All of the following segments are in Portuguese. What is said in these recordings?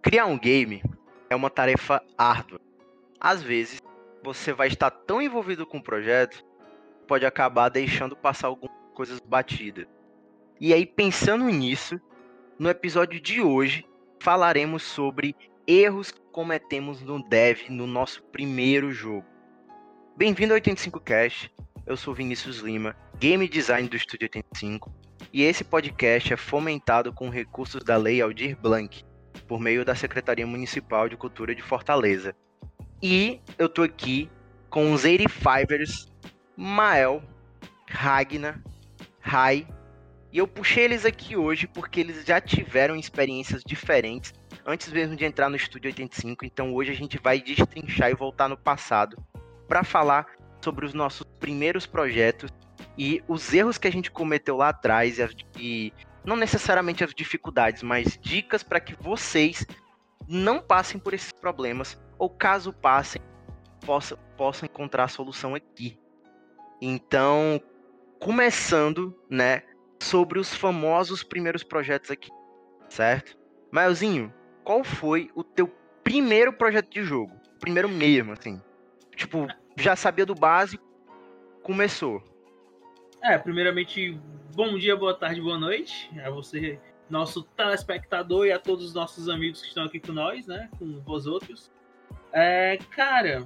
Criar um game é uma tarefa árdua. Às vezes, você vai estar tão envolvido com o projeto, pode acabar deixando passar algumas coisas batidas. E aí, pensando nisso, no episódio de hoje, falaremos sobre erros que cometemos no dev no nosso primeiro jogo. Bem-vindo ao 85cast. Eu sou Vinícius Lima, game design do Estúdio 85, e esse podcast é fomentado com recursos da Lei Aldir Blanc, por meio da Secretaria Municipal de Cultura de Fortaleza. E eu tô aqui com os 85ers, Mael, Ragna, Rai, e eu puxei eles aqui hoje porque eles já tiveram experiências diferentes antes mesmo de entrar no Estúdio 85, então hoje a gente vai destrinchar e voltar no passado para falar sobre os nossos primeiros projetos e os erros que a gente cometeu lá atrás e, não necessariamente as dificuldades, mas dicas para que vocês não passem por esses problemas ou caso passem, possam, possam encontrar a solução aqui. Então, começando, né, sobre os famosos primeiros projetos aqui, certo? Maelzinho, qual foi o teu primeiro projeto de jogo? Primeiro mesmo, assim. Tipo, já sabia do básico, começou. É, primeiramente, bom dia, boa tarde, boa noite a você, nosso telespectador e a todos os nossos amigos que estão aqui com nós, né, com vós outros. É, cara,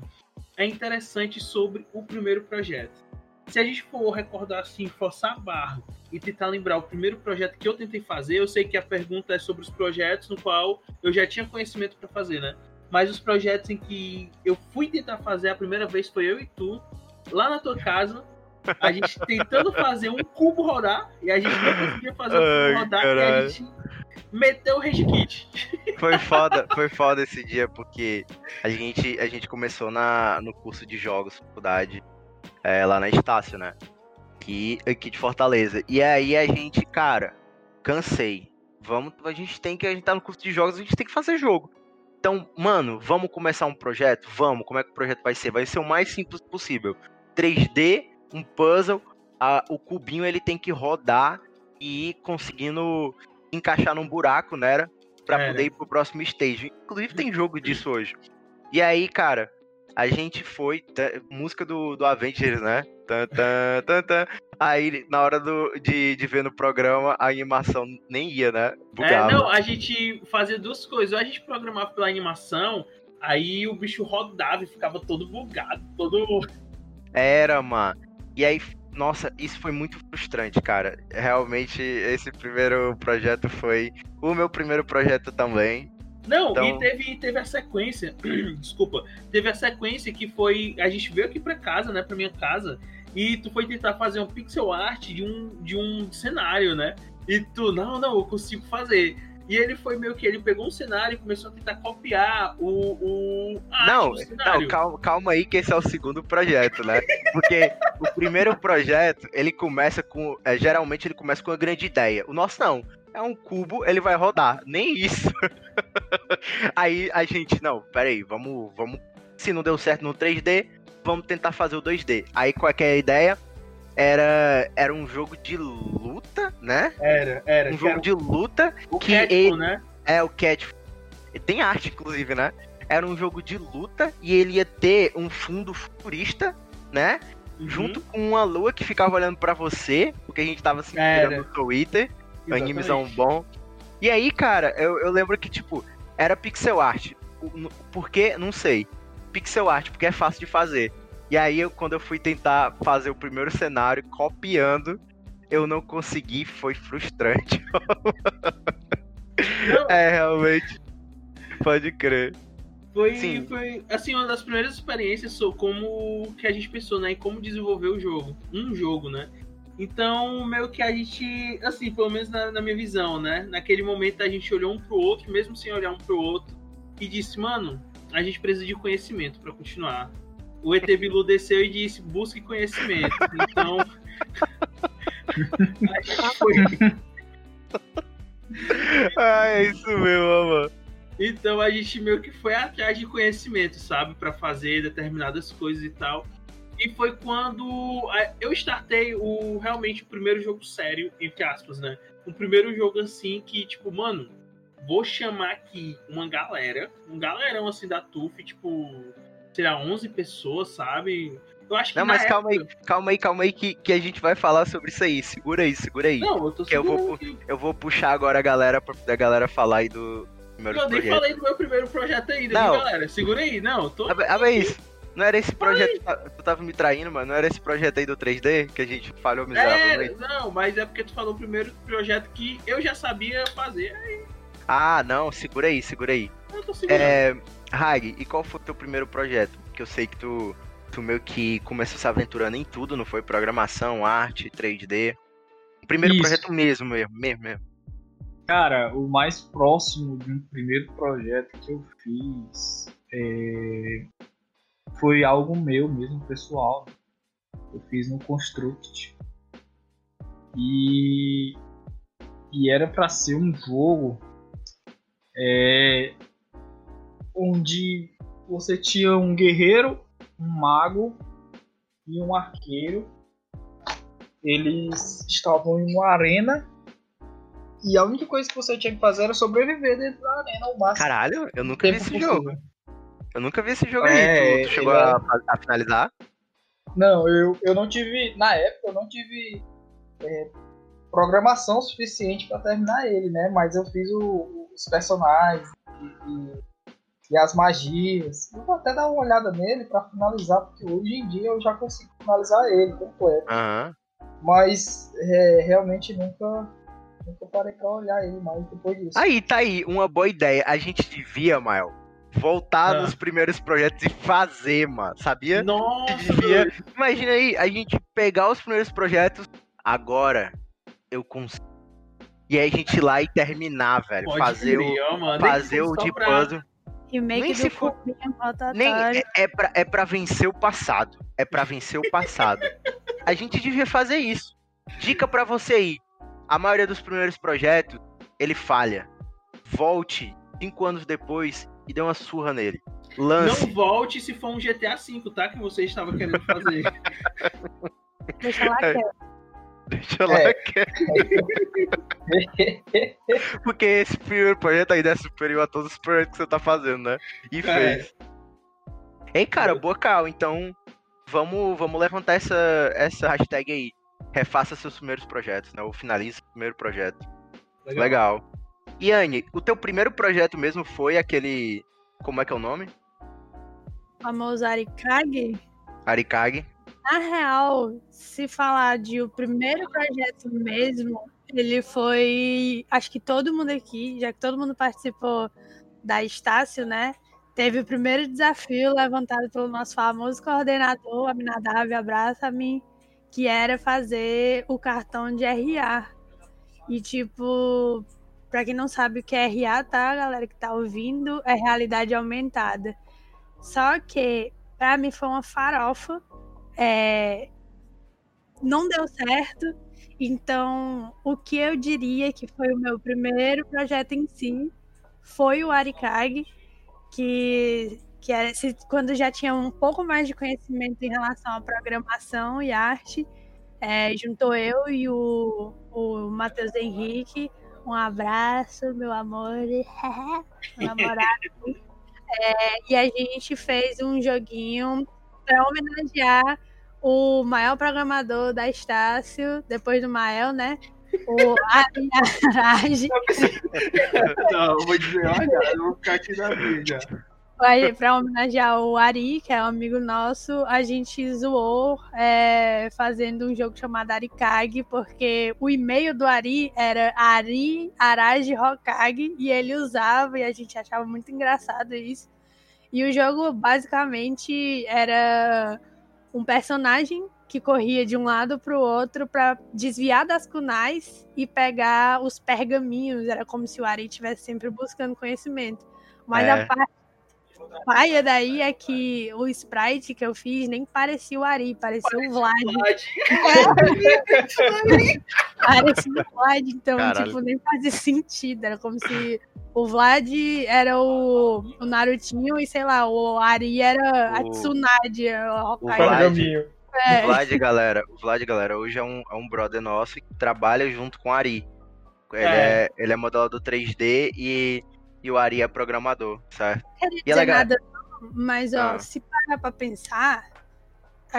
é interessante sobre o primeiro projeto. Se a gente for recordar assim, forçar a barra e tentar lembrar o primeiro projeto que eu tentei fazer, eu sei que a pergunta é sobre os projetos no qual eu já tinha conhecimento para fazer, né? Mas os projetos em que eu fui tentar fazer a primeira vez foi eu e tu, lá na tua casa, a gente tentando fazer um cubo rodar e a gente não conseguia fazer o cubo rodar caralho. e a gente meteu o rage kit. Foi foda, foi foda esse dia porque a gente, a gente começou na, no curso de jogos, faculdade, é, lá na Estácio, né? Aqui, aqui de Fortaleza. E aí a gente, cara, cansei. Vamos, a gente tem que, a gente tá no curso de jogos, a gente tem que fazer jogo. Então, mano, vamos começar um projeto? Vamos. Como é que o projeto vai ser? Vai ser o mais simples possível. 3D, um puzzle, a, o cubinho ele tem que rodar e ir conseguindo encaixar num buraco, né? Pra é, poder né? ir pro próximo stage. Inclusive tem jogo disso hoje. E aí, cara, a gente foi. Música do, do Avengers, né? Tan, tan, tan, tan. Aí, na hora do, de, de ver no programa, a animação nem ia, né? Bugava. É, não, a gente fazia duas coisas. Ou a gente programava pela animação, aí o bicho rodava e ficava todo bugado, todo. Era, mano. E aí, nossa, isso foi muito frustrante, cara. Realmente, esse primeiro projeto foi o meu primeiro projeto também. Não, então... e teve, teve a sequência, desculpa, teve a sequência que foi, a gente veio aqui pra casa, né, pra minha casa, e tu foi tentar fazer um pixel art de um, de um cenário, né, e tu, não, não, eu consigo fazer. E ele foi meio que ele pegou um cenário e começou a tentar copiar o. o não, não calma, calma aí, que esse é o segundo projeto, né? Porque o primeiro projeto, ele começa com. É, geralmente ele começa com uma grande ideia. O nosso não. É um cubo, ele vai rodar. Nem isso. aí a gente, não, peraí, vamos, vamos. Se não deu certo no 3D, vamos tentar fazer o 2D. Aí qual é, é a ideia? Era, era um jogo de luta, né? Era, era. Um jogo era de luta o que Catful, ele, né? É, o Cat. Tem arte, inclusive, né? Era um jogo de luta e ele ia ter um fundo futurista, né? Uhum. Junto com uma lua que ficava olhando para você, porque a gente tava se inspirando no Twitter. Animezão bom. E aí, cara, eu, eu lembro que, tipo, era pixel art. Porque, não sei. Pixel art, porque é fácil de fazer. E aí, eu, quando eu fui tentar fazer o primeiro cenário copiando, eu não consegui, foi frustrante. é, realmente. Pode crer. Foi, Sim. foi, assim, uma das primeiras experiências sobre como que a gente pensou, né, em como desenvolver o jogo. Um jogo, né? Então, meio que a gente, assim, pelo menos na, na, minha visão, né? Naquele momento a gente olhou um pro outro, mesmo sem olhar um pro outro, e disse, mano, a gente precisa de conhecimento para continuar o ET Bilu desceu e disse: busque conhecimento. Então. foi. ah, é isso mesmo, mano. Então a gente meio que foi atrás de conhecimento, sabe? para fazer determinadas coisas e tal. E foi quando eu startei o realmente o primeiro jogo sério, entre aspas, né? O primeiro jogo assim que, tipo, mano, vou chamar aqui uma galera, um galerão assim da TUF, tipo, sei lá, 11 pessoas, sabe? Eu acho que Não, mas na calma aí, época- calma aí, calma aí, que, que a gente vai falar sobre isso aí. Segura aí, segura aí. Não, eu tô Que eu vou aqui. Eu vou puxar agora a galera pra da galera falar aí do primeiro Eu nem projeto. falei do meu primeiro projeto ainda, Não. viu, galera? Segura aí, não, eu tô. Mas isso. Não era esse projeto. que Tu tava me traindo, mano. Não era esse projeto aí do 3D que a gente falhou É, miseravelmente. não, mas é porque tu falou o primeiro projeto que eu já sabia fazer. Ah, não, segura aí, segura aí. Eu tô segurando. É. Hag, e qual foi o teu primeiro projeto? Porque eu sei que tu, tu meio que começou se aventurando em tudo, não foi? Programação, arte, 3D. O primeiro Isso. projeto mesmo, mesmo, mesmo, mesmo. Cara, o mais próximo de um primeiro projeto que eu fiz é, foi algo meu mesmo, pessoal. Eu fiz no Construct. E, e era para ser um jogo é, onde você tinha um guerreiro, um mago e um arqueiro. Eles estavam em uma arena e a única coisa que você tinha que fazer era sobreviver dentro da arena ao máximo. Caralho, eu nunca vi esse possível. jogo. Eu nunca vi esse jogo É, aí. Tu, tu chegou ele a, a finalizar? Não, eu, eu não tive. Na época eu não tive é, programação suficiente pra terminar ele, né? Mas eu fiz o- os personagens e, e- e as magias. Eu vou até dar uma olhada nele pra finalizar, porque hoje em dia eu já consigo finalizar ele completo. Aham. Mas é, realmente nunca, nunca parei pra olhar ele mais depois disso. Aí, tá aí, uma boa ideia. A gente devia, Mael, voltar Ah. nos primeiros projetos e fazer, mano. Sabia? Nossa, devia-. Imagina aí, a gente pegar os primeiros projetos, agora eu consigo. E aí a gente ir lá e terminar, velho. Pode fazer o, crer, ó, mano. Fazer o de pra- puzzle. Remake Nem se for-. Nem, é, é, pra, é pra vencer o passado. É pra vencer o passado. A gente devia fazer isso. Dica pra você aí. A maioria dos primeiros projetos, ele falha. Volte cinco anos depois e dê uma surra nele. Lance. Não volte se for um GTA V, tá? Que você estava querendo fazer. Deixa lá É. que Deixa lá É. que- Porque esse primeiro projeto ainda é superior a todos os projetos que você tá fazendo, né? E É. fez. Ei, cara, boa cal. Então, vamos, vamos levantar essa, essa hashtag aí. Refaça seus primeiros projetos, né? Ou finalize o primeiro projeto. Legal. E Anne, o teu primeiro projeto mesmo foi aquele. Como é que é o nome? famoso Arikage. Arikage. Na real, se falar de o primeiro projeto mesmo, ele foi. Acho que todo mundo aqui, já que todo mundo participou da Estácio, né? Teve o primeiro desafio levantado pelo nosso famoso coordenador, Aminadav, abraça-me, que era fazer o cartão de RA. E, tipo, pra quem não sabe o que é RA, tá, galera que tá ouvindo, é realidade aumentada. Só que, pra mim, foi uma farofa. É, não deu certo. Então, o que eu diria que foi o meu primeiro projeto em si foi o Arikage, que, que era quando já tinha um pouco mais de conhecimento em relação à programação e arte, é, juntou eu e o, o Matheus Henrique. Um abraço, meu amor, namorado. É, e a gente fez um joguinho para homenagear o maior programador da Estácio, depois do Mael, né? O Ari Arage, Não, eu vou dizer, olha, eu vou ficar aqui na vida. para homenagear o Ari, que é um amigo nosso, a gente zoou é, fazendo um jogo chamado Arikage, porque o e-mail do Ari era Ari Arage Hokage, e ele usava, e a gente achava muito engraçado isso. E o jogo basicamente era um personagem que corria de um lado para o outro para desviar das kunais e pegar os pergaminhos. Era como se o Ari estivesse sempre buscando conhecimento. Mas É. a parte paia daí é que o sprite que eu fiz nem parecia o Ari, parecia o Vlad. Parecia o Vlad, então, Caralho. tipo, nem fazia sentido. Era como se o Vlad era o, o Narutinho e, sei lá, o Ari era a O- Tsunade, o o Hokage. Vlad. É. O Vlad, galera, o Vlad, galera, hoje é um, é um brother nosso que trabalha junto com o Ari. Ele é, ele é modelador 3D e, e o Ari é programador, certo? queria E é legal- nada, mas ó, Ah. se parar pra pensar,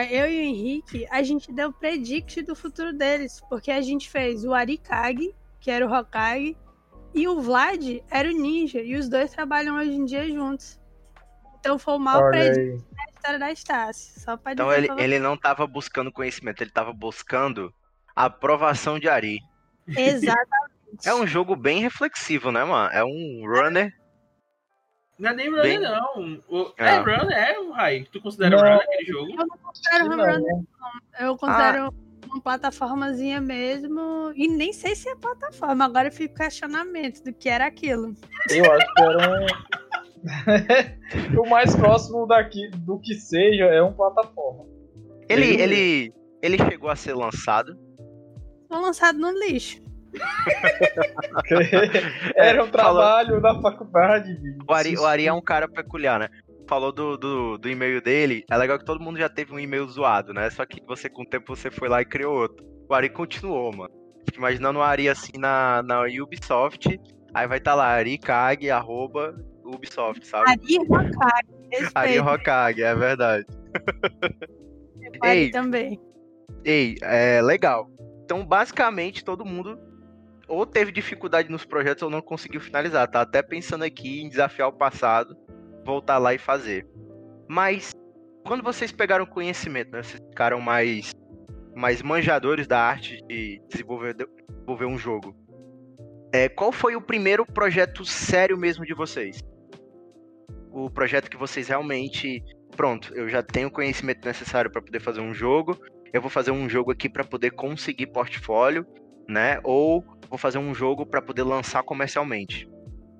eu e o Henrique, a gente deu predict do futuro deles, porque a gente fez o Arikage, que era o Hokage, e o Vlad era o Ninja, e os dois trabalham hoje em dia juntos. Então foi o Olha predict da história da Estácio, só pra Então dizer ele, ele não tava buscando conhecimento, ele tava buscando a aprovação de Ari. Exatamente. É um jogo bem reflexivo, né, mano? É um runner. Não é nem runner, Bem- não. O- Ah. É runner, é o Rai. Tu considera Não. runner aquele jogo? Eu não considero Não, home run, né? eu considero uma plataformazinha mesmo, e nem sei se é plataforma, agora fica o questionamento do que era aquilo. Eu acho que era um. o mais próximo daqui do que seja é um plataforma. Ele, Ele- ele, ele chegou a ser lançado. Foi lançado no lixo. era um falou- trabalho da faculdade, bicho. O Ari, o Ari é um cara peculiar, né? Falou do, do, do e-mail dele. É legal que todo mundo já teve um e-mail zoado, né? Só que você, com o tempo, você foi lá e criou outro. O Ari continuou, mano. Fico imaginando o Ari assim na, na Ubisoft. Aí vai estar lá, arikag, arroba, Ubisoft, sabe? Ari Hokage, Ari. Hokage, é verdade. Ari Ei. também. Ei, é legal. Então, basicamente, todo mundo ou teve dificuldade nos projetos ou não conseguiu finalizar. Tá até pensando aqui em desafiar o passado, voltar lá e fazer. Mas, quando vocês pegaram conhecimento, né, vocês ficaram mais, mais manjadores da arte de desenvolver, desenvolver um jogo. É, qual foi o primeiro projeto sério mesmo de vocês? O projeto que vocês realmente. Pronto, eu já tenho o conhecimento necessário para poder fazer um jogo eu vou fazer um jogo aqui para poder conseguir portfólio, né? Ou vou fazer um jogo para poder lançar comercialmente.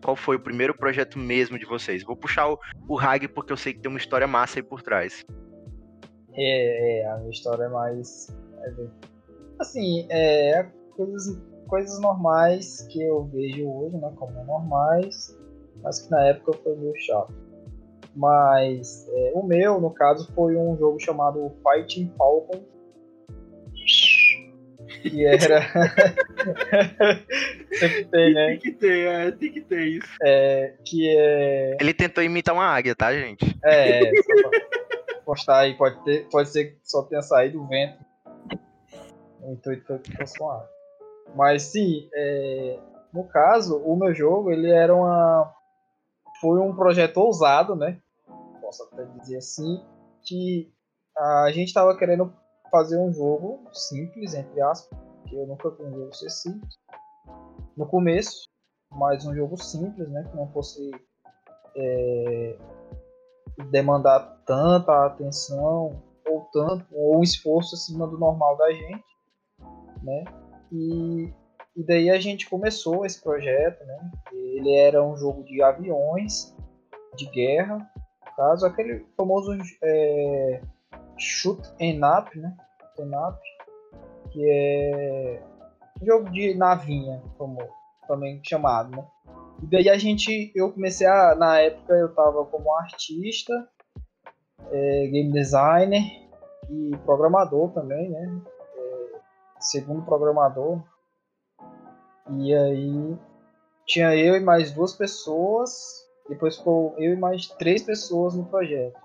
Qual foi o primeiro projeto mesmo de vocês? Vou puxar o, o Hag porque eu sei que tem uma história massa aí por trás. É, é, a minha história é mais. é assim, é coisas, coisas normais que eu vejo hoje, né? Como normais, mas que na época foi meio chato. Mas é, o meu, no caso, foi um jogo chamado Fighting Falcon. Que era. Tem, né? Tem que ter, é, tem que ter isso. É, que é. Ele tentou imitar uma águia, tá, gente? É, só pra postar aí, pode, ter, pode ser que só tenha saído o vento. O intuito foi que fosse com ar. Mas sim, é, no caso, o meu jogo, ele era uma. Foi um projeto ousado, né? Posso até dizer assim, que a gente estava querendo fazer um jogo simples, entre aspas, que eu nunca vi um jogo ser simples. No começo, mas um jogo simples, né? Que não fosse é, demandar tanta atenção ou tanto ou esforço acima do normal da gente, né? E, e daí a gente começou esse projeto, né? Ele era um jogo de aviões de guerra, caso aquele famoso é, shoot and up, né? Up, que é jogo de navinha, como também chamado, né? E daí a gente, eu comecei a, na época eu tava como artista, é, game designer e programador também, né? É, segundo programador. E aí tinha eu e mais duas pessoas, depois ficou eu e mais três pessoas no projeto.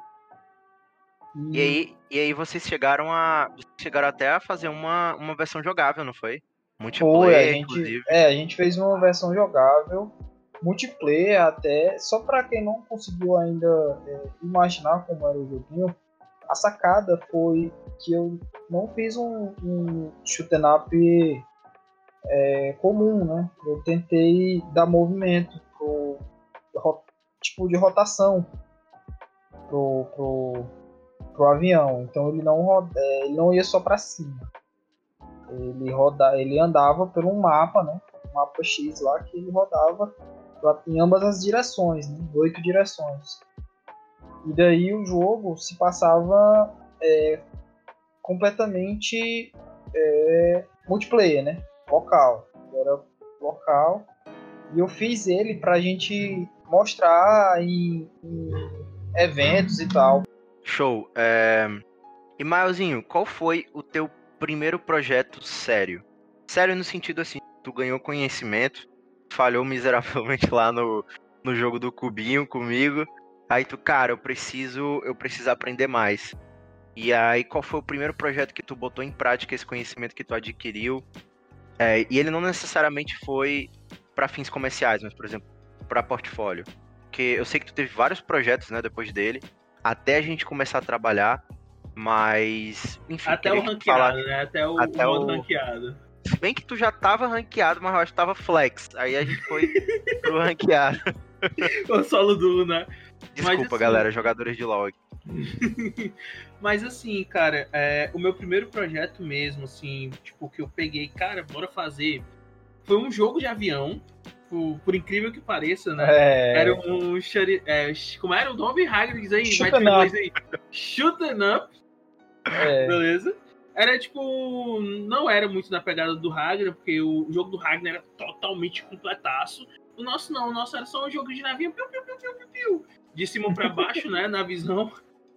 E aí, e aí vocês chegaram a. Chegaram até a fazer uma, uma versão jogável, não foi? Multiplayer, Foi, a gente, inclusive. é, a gente fez uma versão jogável, multiplayer até, só para quem não conseguiu ainda é, imaginar como era o joguinho, a sacada foi que eu não fiz um, um shoot 'em up é, comum, né? Eu tentei dar movimento pro ro- tipo de rotação pro, pro, pro avião, então ele não roda, é, ele não ia só para cima. Ele roda, ele andava um mapa, né? Um mapa X lá que ele rodava em ambas as direções, né? Oito direções. E daí o jogo se passava é, completamente é, multiplayer, né? Local. Era local. E eu fiz ele pra gente mostrar em, em eventos e tal. Show. É... E Maiozinho, qual foi o teu primeiro projeto sério? Sério no sentido assim, tu ganhou conhecimento, falhou miseravelmente lá no, no jogo do cubinho comigo. Aí tu, cara, eu preciso, eu preciso aprender mais. E aí, qual foi o primeiro projeto que tu botou em prática esse conhecimento que tu adquiriu? É, e ele não necessariamente foi para fins comerciais, mas, por exemplo, para portfólio. Porque eu sei que tu teve vários projetos, né, depois dele, até a gente começar a trabalhar, mas, enfim... Até o ranqueado, falar... né? Até o, até o ranqueado. Se bem que tu já tava ranqueado, mas eu acho que tava flex. Aí a gente foi pro ranqueado. o solo do, né? Desculpa, assim... galera, jogadores de LoL. Mas assim, cara, é, o meu primeiro projeto mesmo, assim, tipo, que eu peguei, cara, bora fazer, foi um jogo de avião, por, por incrível que pareça, né? É... Era um. É, como era o nome? Hagrid aí? Shooting up. Shooting up. É. Beleza? Era tipo. Não era muito na pegada do Ragnar, porque o jogo do Ragnar era totalmente completaço. O nosso não, o nosso era só um jogo de navio, piu, piu, piu, piu, de cima para baixo, né? Na visão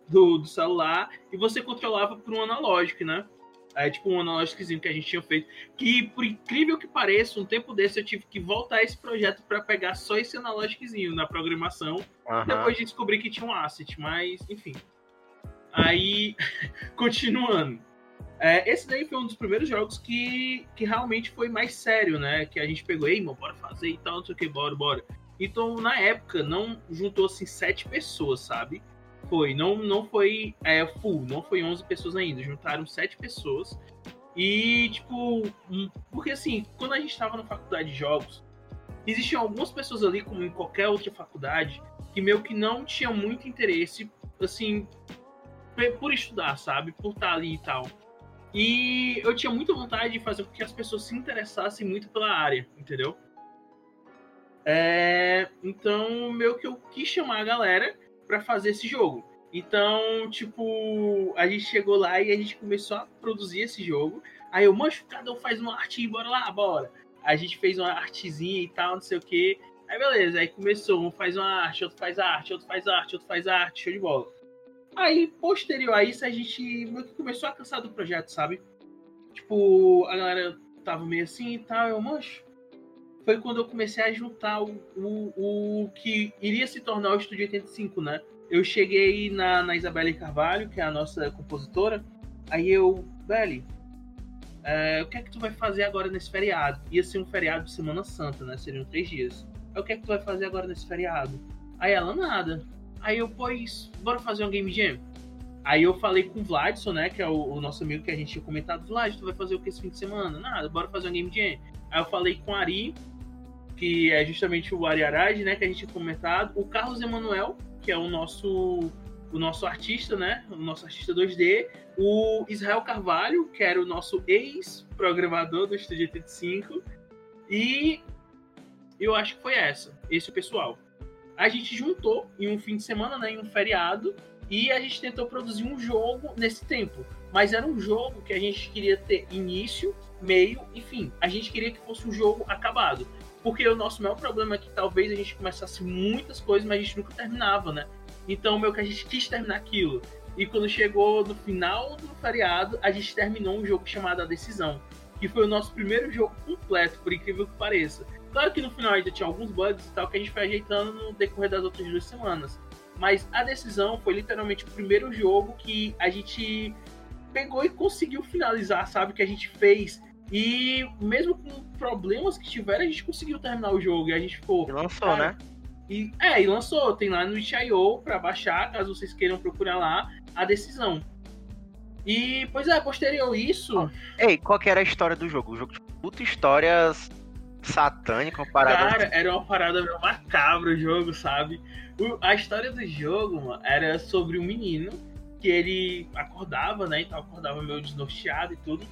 do, do celular e você controlava por um analógico, né? É tipo um analógicozinho que a gente tinha feito. Que, por incrível que pareça, um tempo desse eu tive que voltar esse projeto para pegar só esse analógicozinho na programação. Uhum. Depois de descobrir que tinha um asset, mas enfim. Aí, continuando. É, esse daí foi um dos primeiros jogos que, que realmente foi mais sério, né? Que a gente pegou, ei, mano, bora fazer e tal, não sei o que, bora, bora. Então, na época, não juntou assim sete pessoas, sabe? Foi, não, não foi é, full, não foi 11 pessoas ainda, juntaram 7 pessoas. E, tipo, porque assim, quando a gente estava na faculdade de jogos, existiam algumas pessoas ali, como em qualquer outra faculdade, que meio que não tinham muito interesse, assim, por estudar, sabe? Por estar ali e tal. E eu tinha muita vontade de fazer com que as pessoas se interessassem muito pela área, entendeu? É, então, meio que eu quis chamar a galera para fazer esse jogo. Então, tipo, a gente chegou lá e a gente começou a produzir esse jogo. Aí eu, mancho, cada um faz uma arte, bora lá, bora. A gente fez uma artezinha e tal, não sei o que. Aí beleza, aí começou, um faz uma arte, outro faz arte, outro faz arte, outro faz arte, show de bola. Aí, posterior a isso, a gente meio que começou a cansar do projeto, sabe? Tipo, a galera tava meio assim e tal, eu, mancho, foi quando eu comecei a juntar o, o, o que iria se tornar o Estúdio 85, né? Eu cheguei na, na Isabelle Carvalho, que é a nossa compositora, aí eu, Beli, é, o que é que tu vai fazer agora nesse feriado? Ia ser um feriado de Semana Santa, né? Seriam três dias. Aí, o que é que tu vai fazer agora nesse feriado? Aí ela, nada. Aí eu, pois, bora fazer um game jam? Aí eu falei com o Vladson, né? Que é o, o, nosso amigo que a gente tinha comentado. Vlad, tu vai fazer o que esse fim de semana? Nada, bora fazer um game jam. Aí eu falei com o Ari, que é justamente o Ari Arad, né? Que a gente tinha comentado. O Carlos Emanuel, que é o nosso o nosso artista, né? O nosso artista 2D, o Israel Carvalho, que era o nosso ex-programador do Estúdio 85, e eu acho que foi essa, esse pessoal. A gente juntou em um fim de semana, né, em um feriado, e a gente tentou produzir um jogo nesse tempo. Mas era um jogo que a gente queria ter início, meio e fim. A gente queria que fosse um jogo acabado. Porque o nosso maior problema é que talvez a gente começasse muitas coisas, mas a gente nunca terminava, né? Então, meio que a gente quis terminar aquilo. E quando chegou no final do feriado, a gente terminou um jogo chamado A Decisão, que foi o nosso primeiro jogo completo, por incrível que pareça. Claro que no final ainda tinha alguns bugs e tal que a gente foi ajeitando no decorrer das outras duas semanas. Mas a decisão foi literalmente o primeiro jogo que a gente pegou e conseguiu finalizar, sabe? Que a gente fez e mesmo com problemas que tiveram, a gente conseguiu terminar o jogo. E a gente ficou. E lançou, cara, né? E, é, e lançou. Tem lá no itch.io pra baixar, caso vocês queiram procurar lá, a decisão. E, pois é, posterior isso. Ei, qual que era a história do jogo? O jogo de puta histórias satânica, uma parada. Cara, era uma parada macabra o jogo, sabe? O, a história do jogo, mano, era sobre um menino que ele acordava, né? Então acordava meio desnorteado e tudo.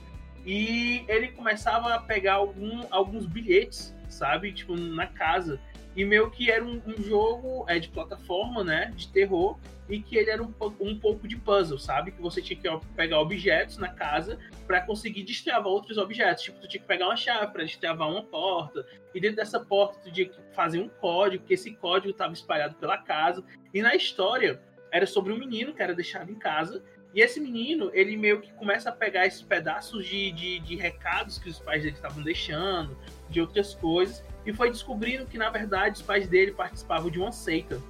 E ele começava a pegar algum, alguns bilhetes, sabe? Tipo, na casa. E meio que era um, um jogo é, de plataforma, né? De terror. E que ele era um, um pouco de puzzle, sabe? Que você tinha que pegar objetos na casa para conseguir destravar outros objetos. Tipo, tu tinha que pegar uma chave para destravar uma porta. E dentro dessa porta tu tinha que fazer um código, que esse código estava espalhado pela casa. E na história era sobre um menino que era deixado em casa E esse menino, ele meio que começa a pegar esses pedaços de, de, de recados que os pais dele estavam deixando, de outras coisas, e foi descobrindo que, na verdade, os pais dele participavam de uma seita.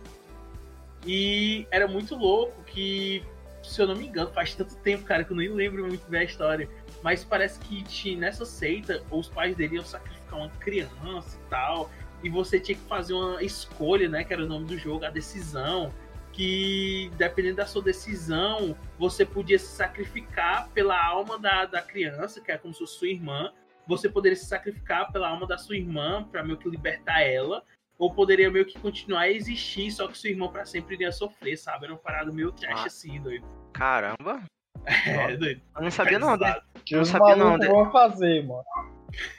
E era muito louco que, se eu não me engano, faz tanto tempo, cara, que eu nem lembro muito bem a história. Mas parece que tinha, nessa seita, os pais dele iam sacrificar uma criança e tal. E você tinha que fazer uma escolha, né? Que era o nome do jogo, a decisão que dependendo da sua decisão, você podia se sacrificar pela alma da, da criança, que é como se fosse sua irmã. Você poderia se sacrificar pela alma da sua irmã para meio que libertar ela, ou poderia meio que continuar a existir, só que sua irmã para sempre iria sofrer, sabe? Era uma parada meio trash ah. assim, doido. Caramba! É, doido. Eu não sabia não. Né? Que eu não sabia não. vão fazer, mano.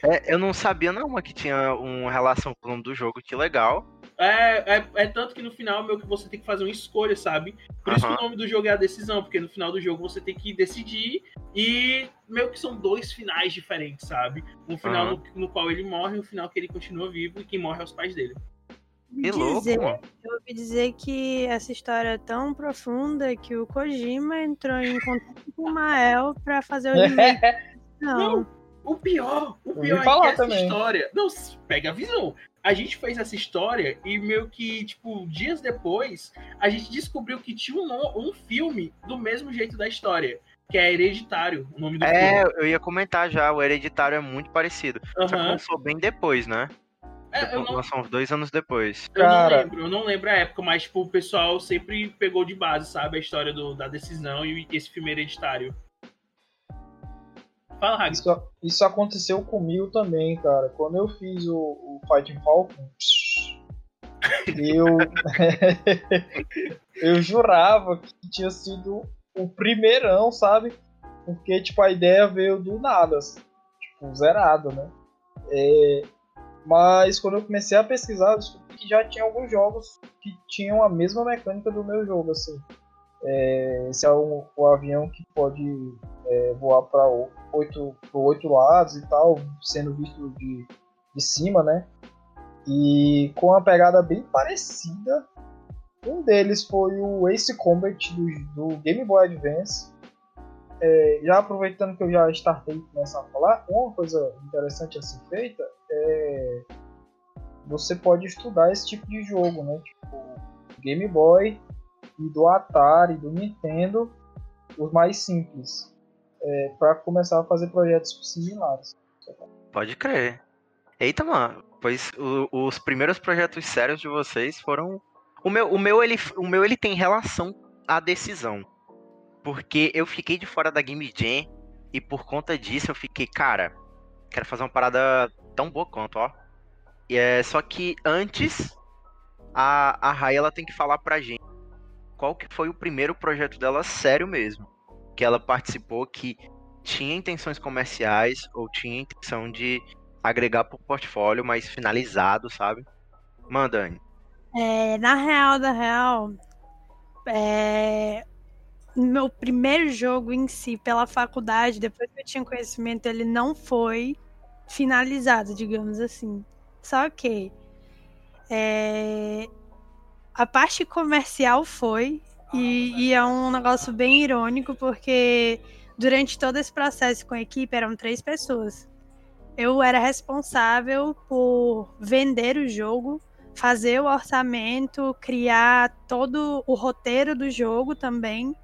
É, eu não sabia não, mas que tinha uma relação com o nome do jogo, que legal. É, é, é, tanto que no final, meio que você tem que fazer uma escolha, sabe? Por isso que o nome do jogo é a decisão, porque no final do jogo você tem que decidir e meio que são dois finais diferentes, sabe? Um final no, no, qual ele morre e um final que ele continua vivo e quem morre é os pais dele. Que louco, dizer, mano. Eu ouvi dizer que essa história é tão profunda que o Kojima entrou em contato com o Mael pra fazer o remake. Não. Não. O pior, o pior é que essa também. história. Não, pega a visão a gente fez essa história e meio que, tipo, dias depois, a gente descobriu que tinha um, um filme do mesmo jeito da história. Que é Hereditário, o nome do é, filme. É, eu ia comentar já, o Hereditário é muito parecido. Uhum. Só que lançou bem depois, né? É, eu não... Lançou uns dois anos depois. Eu Cara... não lembro, eu não lembro a época, mas tipo, o pessoal sempre pegou de base, sabe, a história do, da decisão e esse filme hereditário. Fala, Hag. Isso, isso aconteceu comigo também, cara. Quando eu fiz o, o Fighting Falcon, eu, eu jurava que tinha sido o primeirão, sabe? Porque, tipo, a ideia veio do nada, assim, tipo, zerado, né? É, mas quando eu comecei a pesquisar, eu descobri que já tinha alguns jogos que tinham a mesma mecânica do meu jogo, assim. É, esse é o, o avião que pode é, voar para oito, oito lados e tal, sendo visto de, de cima, né? E com uma pegada bem parecida. Um deles foi o Ace Combat do, do Game Boy Advance. É, já aproveitando que eu já startei começar a falar, uma coisa interessante a ser feita é você pode estudar esse tipo de jogo, né? Tipo, Game Boy e do Atari, do Nintendo, os mais simples, é, para começar a fazer projetos similares. Pode crer. Eita, mano, pois o, os primeiros projetos sérios de vocês foram. O meu, o meu, ele, o meu ele tem relação à decisão. Porque eu fiquei de fora da Game Jam e por conta disso eu fiquei, cara, quero fazer uma parada tão boa quanto, ó. E é, só que antes a, a Rai ela tem que falar pra gente qual que foi o primeiro projeto dela sério mesmo. Que ela participou que tinha intenções comerciais ou tinha intenção de agregar pro portfólio, mas finalizado, sabe? Manda, É, na real, da real, é, meu primeiro jogo em si, pela faculdade, depois que eu tinha conhecimento, ele não foi finalizado, digamos assim. Só que é, a parte comercial foi, e, e, é um negócio bem irônico, porque durante todo esse processo com a equipe eram três pessoas. Eu era responsável por vender o jogo, fazer o orçamento, criar todo o roteiro do jogo também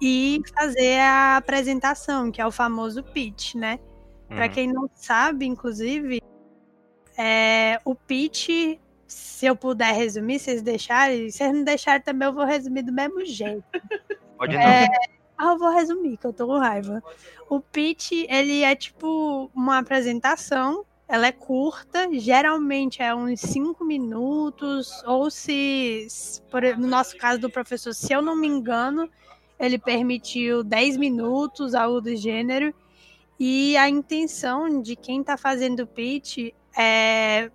e fazer a apresentação, que é o famoso pitch, né? Uhum. Para quem não sabe, inclusive, é, o pitch se eu puder resumir, vocês deixarem. Se vocês não deixarem também, eu vou resumir do mesmo jeito. Pode não. É, eu vou resumir, que eu tô com raiva. O pitch, ele é tipo uma apresentação. Ela é curta, geralmente é uns 5 minutos, ou se, por, no nosso caso do professor, se eu não me engano, ele permitiu 10 minutos, algo do gênero. E a intenção de quem está fazendo o pitch é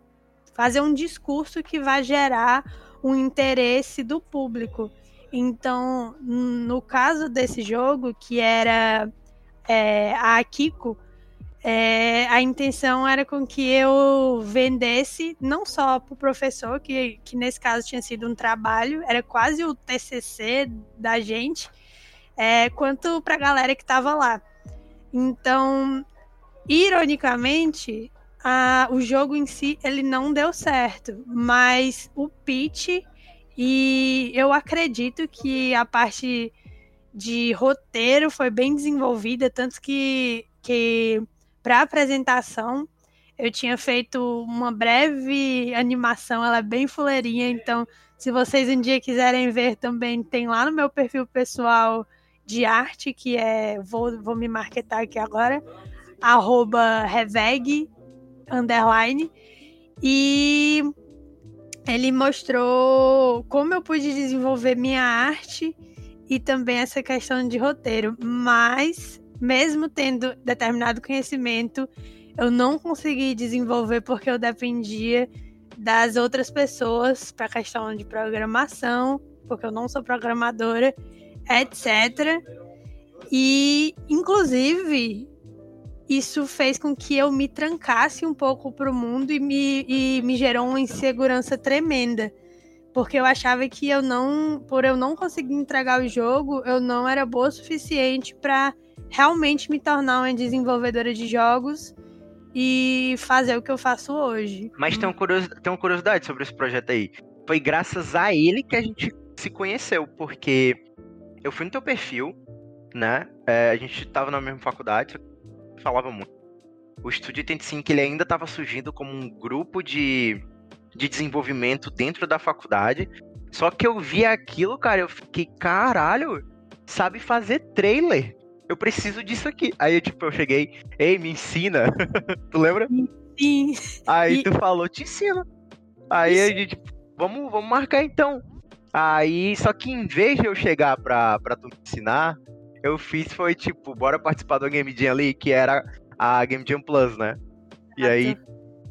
fazer um discurso que vai gerar um interesse do público. Então, no caso desse jogo, que era é, a Akiko, é, a intenção era com que eu vendesse não só para o professor, que, que nesse caso tinha sido um trabalho, era quase o TCC da gente, é, quanto pra galera que tava lá. Então, ironicamente, a, o jogo em si ele não deu certo, mas o pitch e eu acredito que a parte de roteiro foi bem desenvolvida, tanto que, que para apresentação eu tinha feito uma breve animação, ela é bem fuleirinha, então se vocês um dia quiserem ver também, tem lá no meu perfil pessoal de arte, que é, vou, vou me marketar aqui agora, arroba reveg, underline, e ele mostrou como eu pude desenvolver minha arte e também essa questão de roteiro, mas mesmo tendo determinado conhecimento, eu não consegui desenvolver porque eu dependia das outras pessoas para a questão de programação, porque eu não sou programadora, etc. E, inclusive, isso fez com que eu me trancasse um pouco para o mundo e me, e me gerou uma insegurança tremenda. Porque eu achava que eu não, por eu não conseguir entregar o jogo, eu não era boa o suficiente para realmente me tornar uma desenvolvedora de jogos e fazer o que eu faço hoje. Mas tem uma, curios... tem uma curiosidade sobre esse projeto aí. Foi graças a ele que a gente se conheceu, porque eu fui no teu perfil, né? É, a gente tava na mesma faculdade, falava muito. O Estúdio 85 ele ainda estava surgindo como um grupo de, de desenvolvimento dentro da faculdade. Só que eu vi aquilo, cara, eu fiquei, caralho, sabe fazer trailer eu preciso disso aqui. Aí, tipo, eu cheguei, ei, me ensina. tu lembra? Sim. Aí e... tu falou, te ensino. Aí Isso. a gente, vamos, vamos marcar então. Aí, só que em vez de eu chegar pra, pra tu me ensinar, eu fiz foi tipo, bora participar do Game Jam ali, que era a Game Jam Plus, né? E ah, aí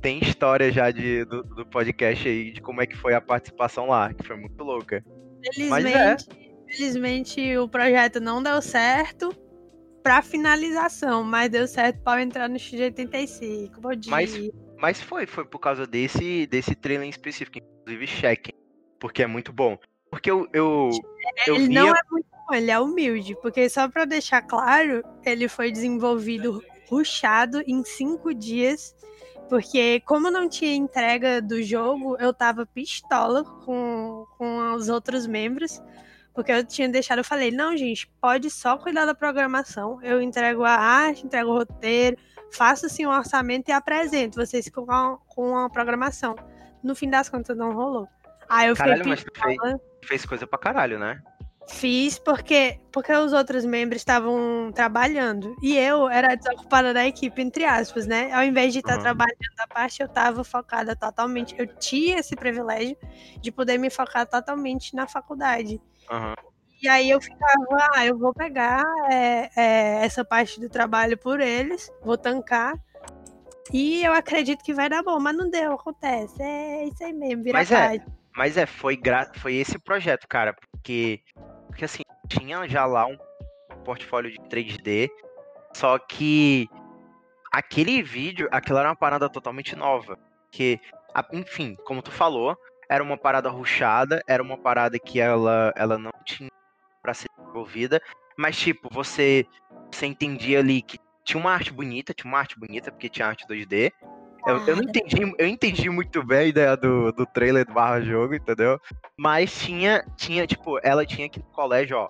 tem história já de, do, do, podcast aí de como é que foi a participação lá, que foi muito louca. Felizmente, Mas é. felizmente o projeto não deu certo pra finalização, mas deu certo para entrar no X85. Mas, mas foi, foi por causa desse, desse trailer em específico, inclusive cheque, porque é muito bom. Porque eu. eu, eu ele via... não é muito ele é humilde, porque só para deixar claro, ele foi desenvolvido ruxado em cinco dias. Porque como não tinha entrega do jogo, eu tava pistola com, com os outros membros. Porque eu tinha deixado, eu falei, não, gente, pode só cuidar da programação. Eu entrego a arte, entrego o roteiro, faço assim um orçamento e apresento. Vocês com a, com a programação. No fim das contas, não rolou. Aí eu caralho, mas tu fez, fez coisa pra caralho, né? Fiz porque, porque os outros membros estavam trabalhando. E eu era desocupada da equipe, entre aspas, né? Ao invés de estar uhum. trabalhando a parte, eu estava focada totalmente. Eu tinha esse privilégio de poder me focar totalmente na faculdade. Uhum. E aí eu ficava, ah, eu vou pegar é, é, essa parte do trabalho por eles, vou tancar. E eu acredito que vai dar bom, mas não deu, acontece. É isso aí mesmo, vira mas é, mas é, foi, gra... foi esse projeto, cara, porque, porque assim, tinha já lá um portfólio de 3D, só que aquele vídeo, aquilo era uma parada totalmente nova. Que, enfim, como tu falou, era uma parada ruchada, era uma parada que ela, ela não tinha para ser desenvolvida, mas tipo, você você entendia ali que tinha uma arte bonita, tinha uma arte bonita porque tinha arte 2D. Eu, eu não entendi, eu entendi muito bem a ideia do, do trailer do barra jogo, entendeu? Mas tinha, tinha, tipo, ela tinha aqui no colégio, ó.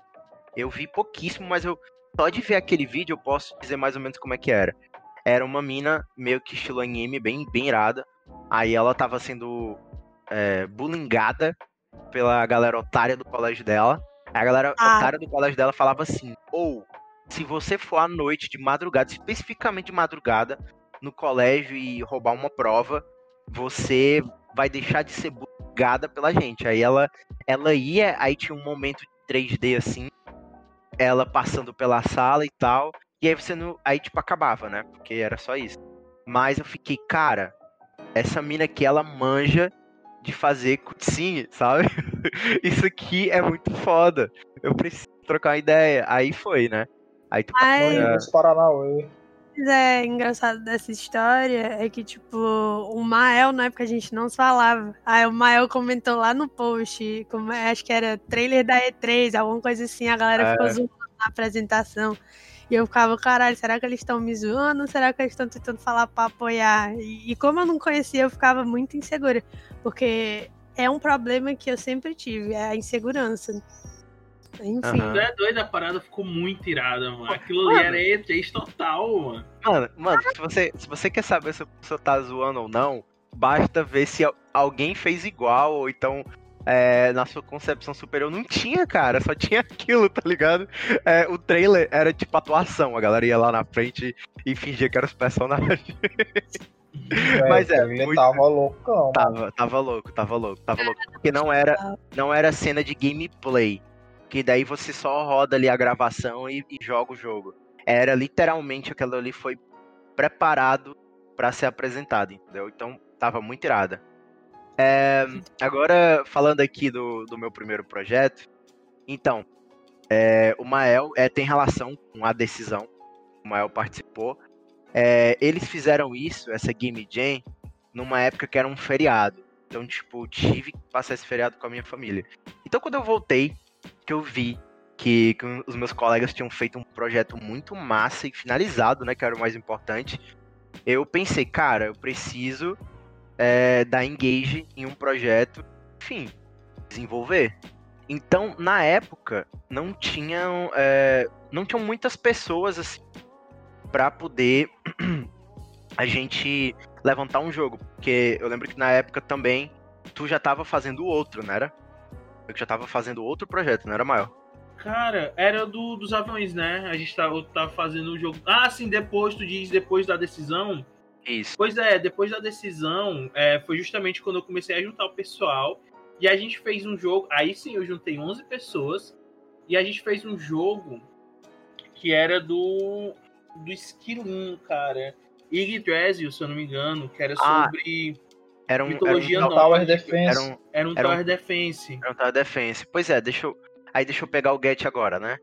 Eu vi pouquíssimo, mas eu só de ver aquele vídeo eu posso dizer mais ou menos como é que era. Era uma mina meio que estilo anime, bem, bem irada. Aí ela tava sendo é, bullyingada pela galera otária do colégio dela. A galera ah. otária do colégio dela falava assim: ou se você for à noite de madrugada, especificamente de madrugada, no colégio e roubar uma prova, você vai deixar de ser bullyingada pela gente. Aí ela, ela ia, aí tinha um momento de 3D assim, ela passando pela sala e tal. E aí você não. Aí tipo acabava, né? Porque era só isso. Mas eu fiquei, cara, essa mina aqui, ela manja de fazer cutscene, sabe? Isso aqui é muito foda. Eu preciso trocar uma ideia. Aí foi, né? Aí tu Ai. Paranauê. É engraçado dessa história é que, tipo, o Mael, na época a gente não se falava. Aí o Mael comentou lá no post, como, acho que era trailer da E3, alguma coisa assim, a galera é. ficou zoando na apresentação. E eu ficava, caralho, será que eles estão me zoando? Será que eles estão tentando falar pra apoiar? E, e, como eu não conhecia, eu ficava muito insegura. Porque é um problema que eu sempre tive, é a insegurança. Enfim. Uhum. é doido, a parada ficou muito irada, mano. Aquilo ali era E3 total, mano. Mano, mano, se você, se você quer saber se a pessoa tá zoando ou não, basta ver se alguém fez igual, ou então é, na sua concepção superior não tinha, cara, só tinha aquilo, tá ligado? É, o trailer era tipo atuação, a galera ia lá na frente e fingia que eram os personagens. É, Mas é, muito... tava loucão. Tava, tava louco, tava louco, tava louco. Porque não era, não era cena de gameplay. Que daí você só roda ali a gravação e, e joga o jogo. Era literalmente aquilo ali foi preparado para ser apresentado, entendeu? Então tava muito irada. É, agora, falando aqui do, do meu primeiro projeto, então, é, o Mael é, tem relação com a decisão, o Mael participou. É, eles fizeram isso, essa Game Jam, numa época que era um feriado. Então, tipo, tive que passar esse feriado com a minha família. Então, quando eu voltei, que eu vi que, que os meus colegas tinham feito um projeto muito massa e finalizado, né, que era o mais importante, eu pensei, cara, eu preciso é, dar engage em um projeto, enfim, desenvolver. Então, na época, não tinham, é, não tinham muitas pessoas assim para poder a gente levantar um jogo, porque eu lembro que na época também tu já tava fazendo outro, não era? Eu já tava fazendo outro projeto, não era maior. Cara, era do, dos aviões, né? A gente tava, tava fazendo o jogo. Ah, sim, depois, tu diz, depois da decisão. Isso. Pois é, depois da decisão, é, foi justamente quando eu comecei a juntar o pessoal. E a gente fez um jogo. Aí sim, eu juntei 11 pessoas. E a gente fez um jogo que era do. Do Skillin, cara. Iggy Dressel, se eu não me engano, que era ah, sobre. Era um, mitologia era um Tower Defense. Era um, era um era Tower um, Defense. Era um Tower Defense. Pois é, deixa eu. Aí deixa eu pegar o Get agora, né?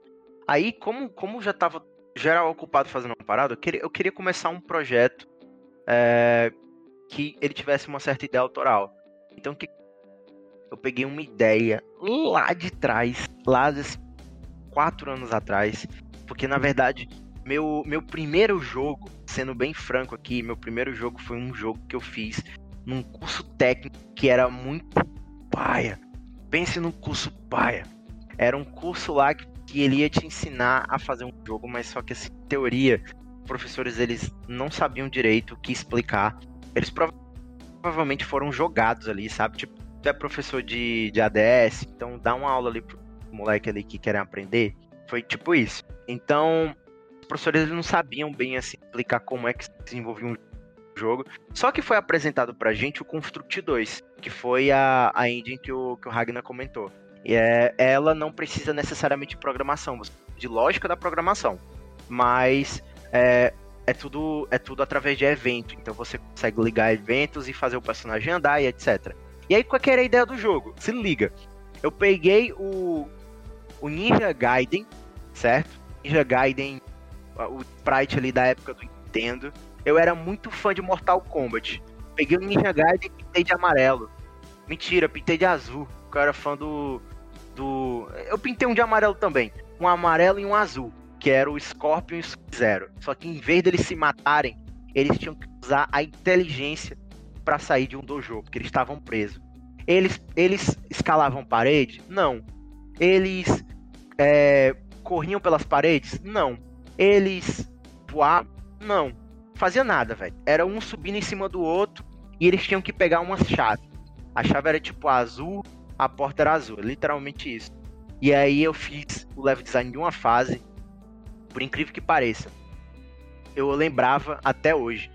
Aí, como, como já tava geral ocupado fazendo uma parada, eu queria, eu queria começar um projeto é, que ele tivesse uma certa ideia autoral. Então que eu peguei uma ideia lá de trás, lá de quatro anos atrás, porque na verdade meu, meu primeiro jogo, sendo bem franco aqui, meu primeiro jogo foi um jogo que eu fiz num curso técnico que era muito paia. Pense num curso paia. Era um curso lá que, que ele ia te ensinar a fazer um jogo, mas só que assim, teoria professores eles não sabiam direito o que explicar. Eles provavelmente foram jogados ali, sabe? Tipo, tu é professor de, de ADS, então dá uma aula ali pro moleque ali que querem aprender. Foi tipo isso. Então, os professores eles não sabiam bem assim explicar como é que se desenvolvia um jogo. Só que foi apresentado pra gente o Construct 2, que foi a, a engine que o, que o Ragnar comentou. E é, ela não precisa necessariamente de programação, de lógica da programação. Mas é, é tudo é tudo através de evento. Então você consegue ligar eventos e fazer o personagem andar e etc. E aí, qual que era a ideia do jogo? Se liga. Eu peguei o, o Ninja Gaiden, certo? Ninja Gaiden, o sprite ali da época do Nintendo. Eu era muito fã de Mortal Kombat. Peguei o Ninja Gaiden e pintei de amarelo. Mentira, pintei de azul. Eu era fã do. do. Eu pintei um de amarelo também. Um amarelo e um azul que era o Scorpion e o Sub-Zero. Só que em vez deles se matarem, eles tinham que usar a inteligência para sair de um dojo, porque eles estavam presos. Eles, eles escalavam parede? Não. Eles é, corriam pelas paredes? Não. Eles voavam? Não. Fazia nada, velho. Era um subindo em cima do outro e eles tinham que pegar uma chave. A chave era tipo azul, a porta era azul, literalmente isso. E aí eu fiz o level design de uma fase, por incrível que pareça. Eu lembrava até hoje.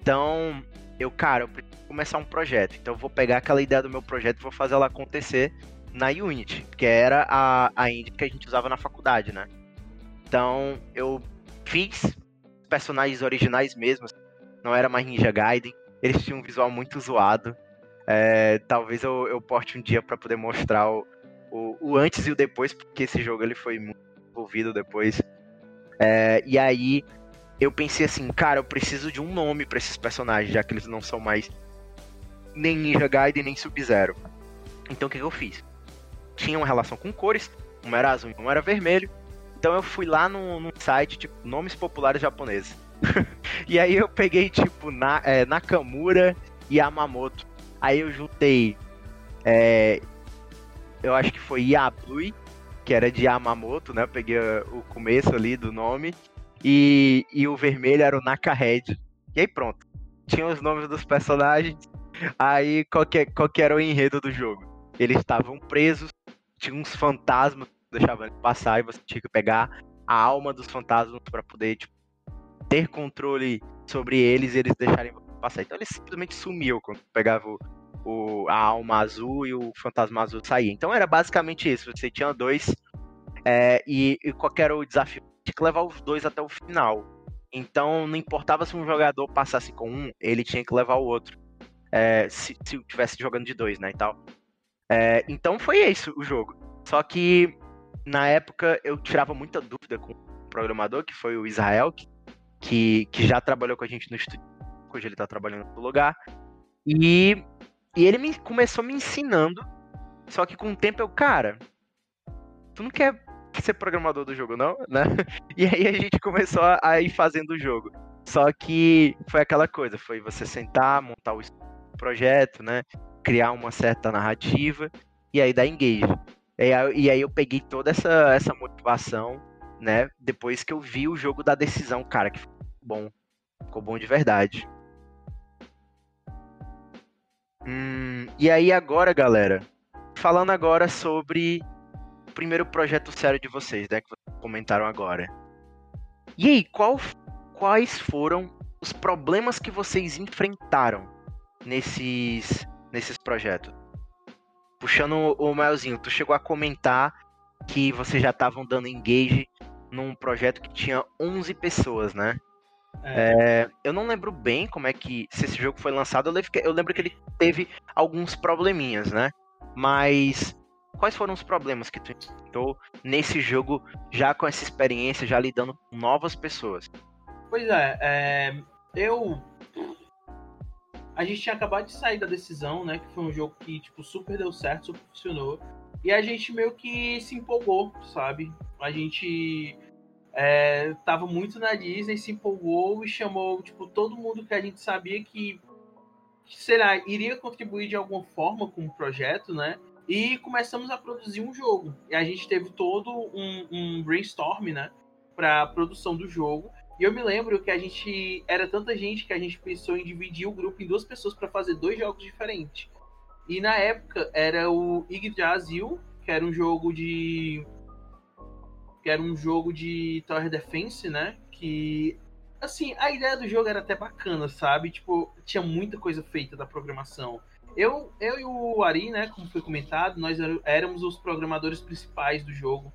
Então, eu, cara, eu preciso começar um projeto. Então, eu vou pegar aquela ideia do meu projeto e vou fazer ela acontecer na Unity, que era a, a engine que a gente usava na faculdade, né? Então, eu fiz personagens originais mesmo. Não era mais Ninja Gaiden. Eles tinham um visual muito zoado. É, talvez eu, eu porte um dia para poder mostrar o, o, o, antes e o depois, porque esse jogo ele foi muito envolvido depois. É, e aí eu pensei assim, cara, eu preciso de um nome para esses personagens, já que eles não são mais nem Ninja Gaiden nem Sub-Zero. Então o que, que eu fiz? Tinha uma relação com cores, um era azul e um era vermelho. Então eu fui lá num, num site, tipo, nomes populares japoneses. e aí eu peguei, tipo, na, é, Nakamura e Yamamoto. Aí eu juntei. É, eu acho que foi Yabui, que era de Yamamoto, né? Eu peguei o começo ali do nome. E, e o vermelho era o Nakahead. E aí pronto. Tinha os nomes dos personagens. Aí qual que, qual que era o enredo do jogo? Eles estavam presos, tinha uns fantasmas que deixavam eles passar e você tinha que pegar a alma dos fantasmas para poder tipo, ter controle sobre eles e eles deixarem passar. Então eles simplesmente sumiu quando pegava o, o, a alma azul e o fantasma azul saía. Então era basicamente isso. Você tinha dois é, e, e qual era o desafio? Tinha que levar os dois até o final. Então não importava se um jogador passasse com um, ele tinha que levar o outro. É, se, se tivesse jogando de dois, né, e tal. É, então foi isso o jogo. Só que na época eu tirava muita dúvida com o programador, que foi o Israel, que, que já trabalhou com a gente no estúdio, hoje ele tá trabalhando no lugar. E, e ele me, começou me ensinando, só que com o tempo eu, cara, tu não quer ser programador do jogo, não? Né? E aí a gente começou a ir fazendo o jogo. Só que foi aquela coisa, foi você sentar, montar o projeto, né? Criar uma certa narrativa e aí dar engage. E aí, e aí eu peguei toda essa, essa motivação, né? Depois que eu vi o jogo da decisão, cara, que ficou bom. Ficou bom de verdade. Hum, e aí agora, galera, falando agora sobre o primeiro projeto sério de vocês, né? Que vocês comentaram agora. E aí, qual, quais foram os problemas que vocês enfrentaram nesses, nesses projetos? Puxando o Maelzinho, tu chegou a comentar que vocês já estavam dando engage num projeto que tinha 11 pessoas, né? É. É, eu não lembro bem como é que. Se esse jogo foi lançado, eu lembro, que, eu lembro que ele teve alguns probleminhas, né? Mas quais foram os problemas que tu enfrentou nesse jogo, já com essa experiência, já lidando com novas pessoas? Pois é, é eu. A gente tinha acabado de sair da decisão, né? Que foi um jogo que, tipo, super deu certo, super funcionou. E a gente meio que se empolgou, sabe? A gente é, tava muito na Disney, se empolgou e chamou, tipo, todo mundo que a gente sabia que, sei lá, iria contribuir de alguma forma com o projeto, né? E começamos a produzir um jogo. E a gente teve todo um, um brainstorm, né? Pra produção do jogo. E eu me lembro que a gente era tanta gente que a gente pensou em dividir o grupo em duas pessoas para fazer dois jogos diferentes. E na época era o Yggdrasil, que era um jogo de que era um jogo de Tower Defense, né? Que assim, a ideia do jogo era até bacana, sabe? Tipo, tinha muita coisa feita da programação. Eu, eu e o Ari, né, como foi comentado, nós éramos os programadores principais do jogo.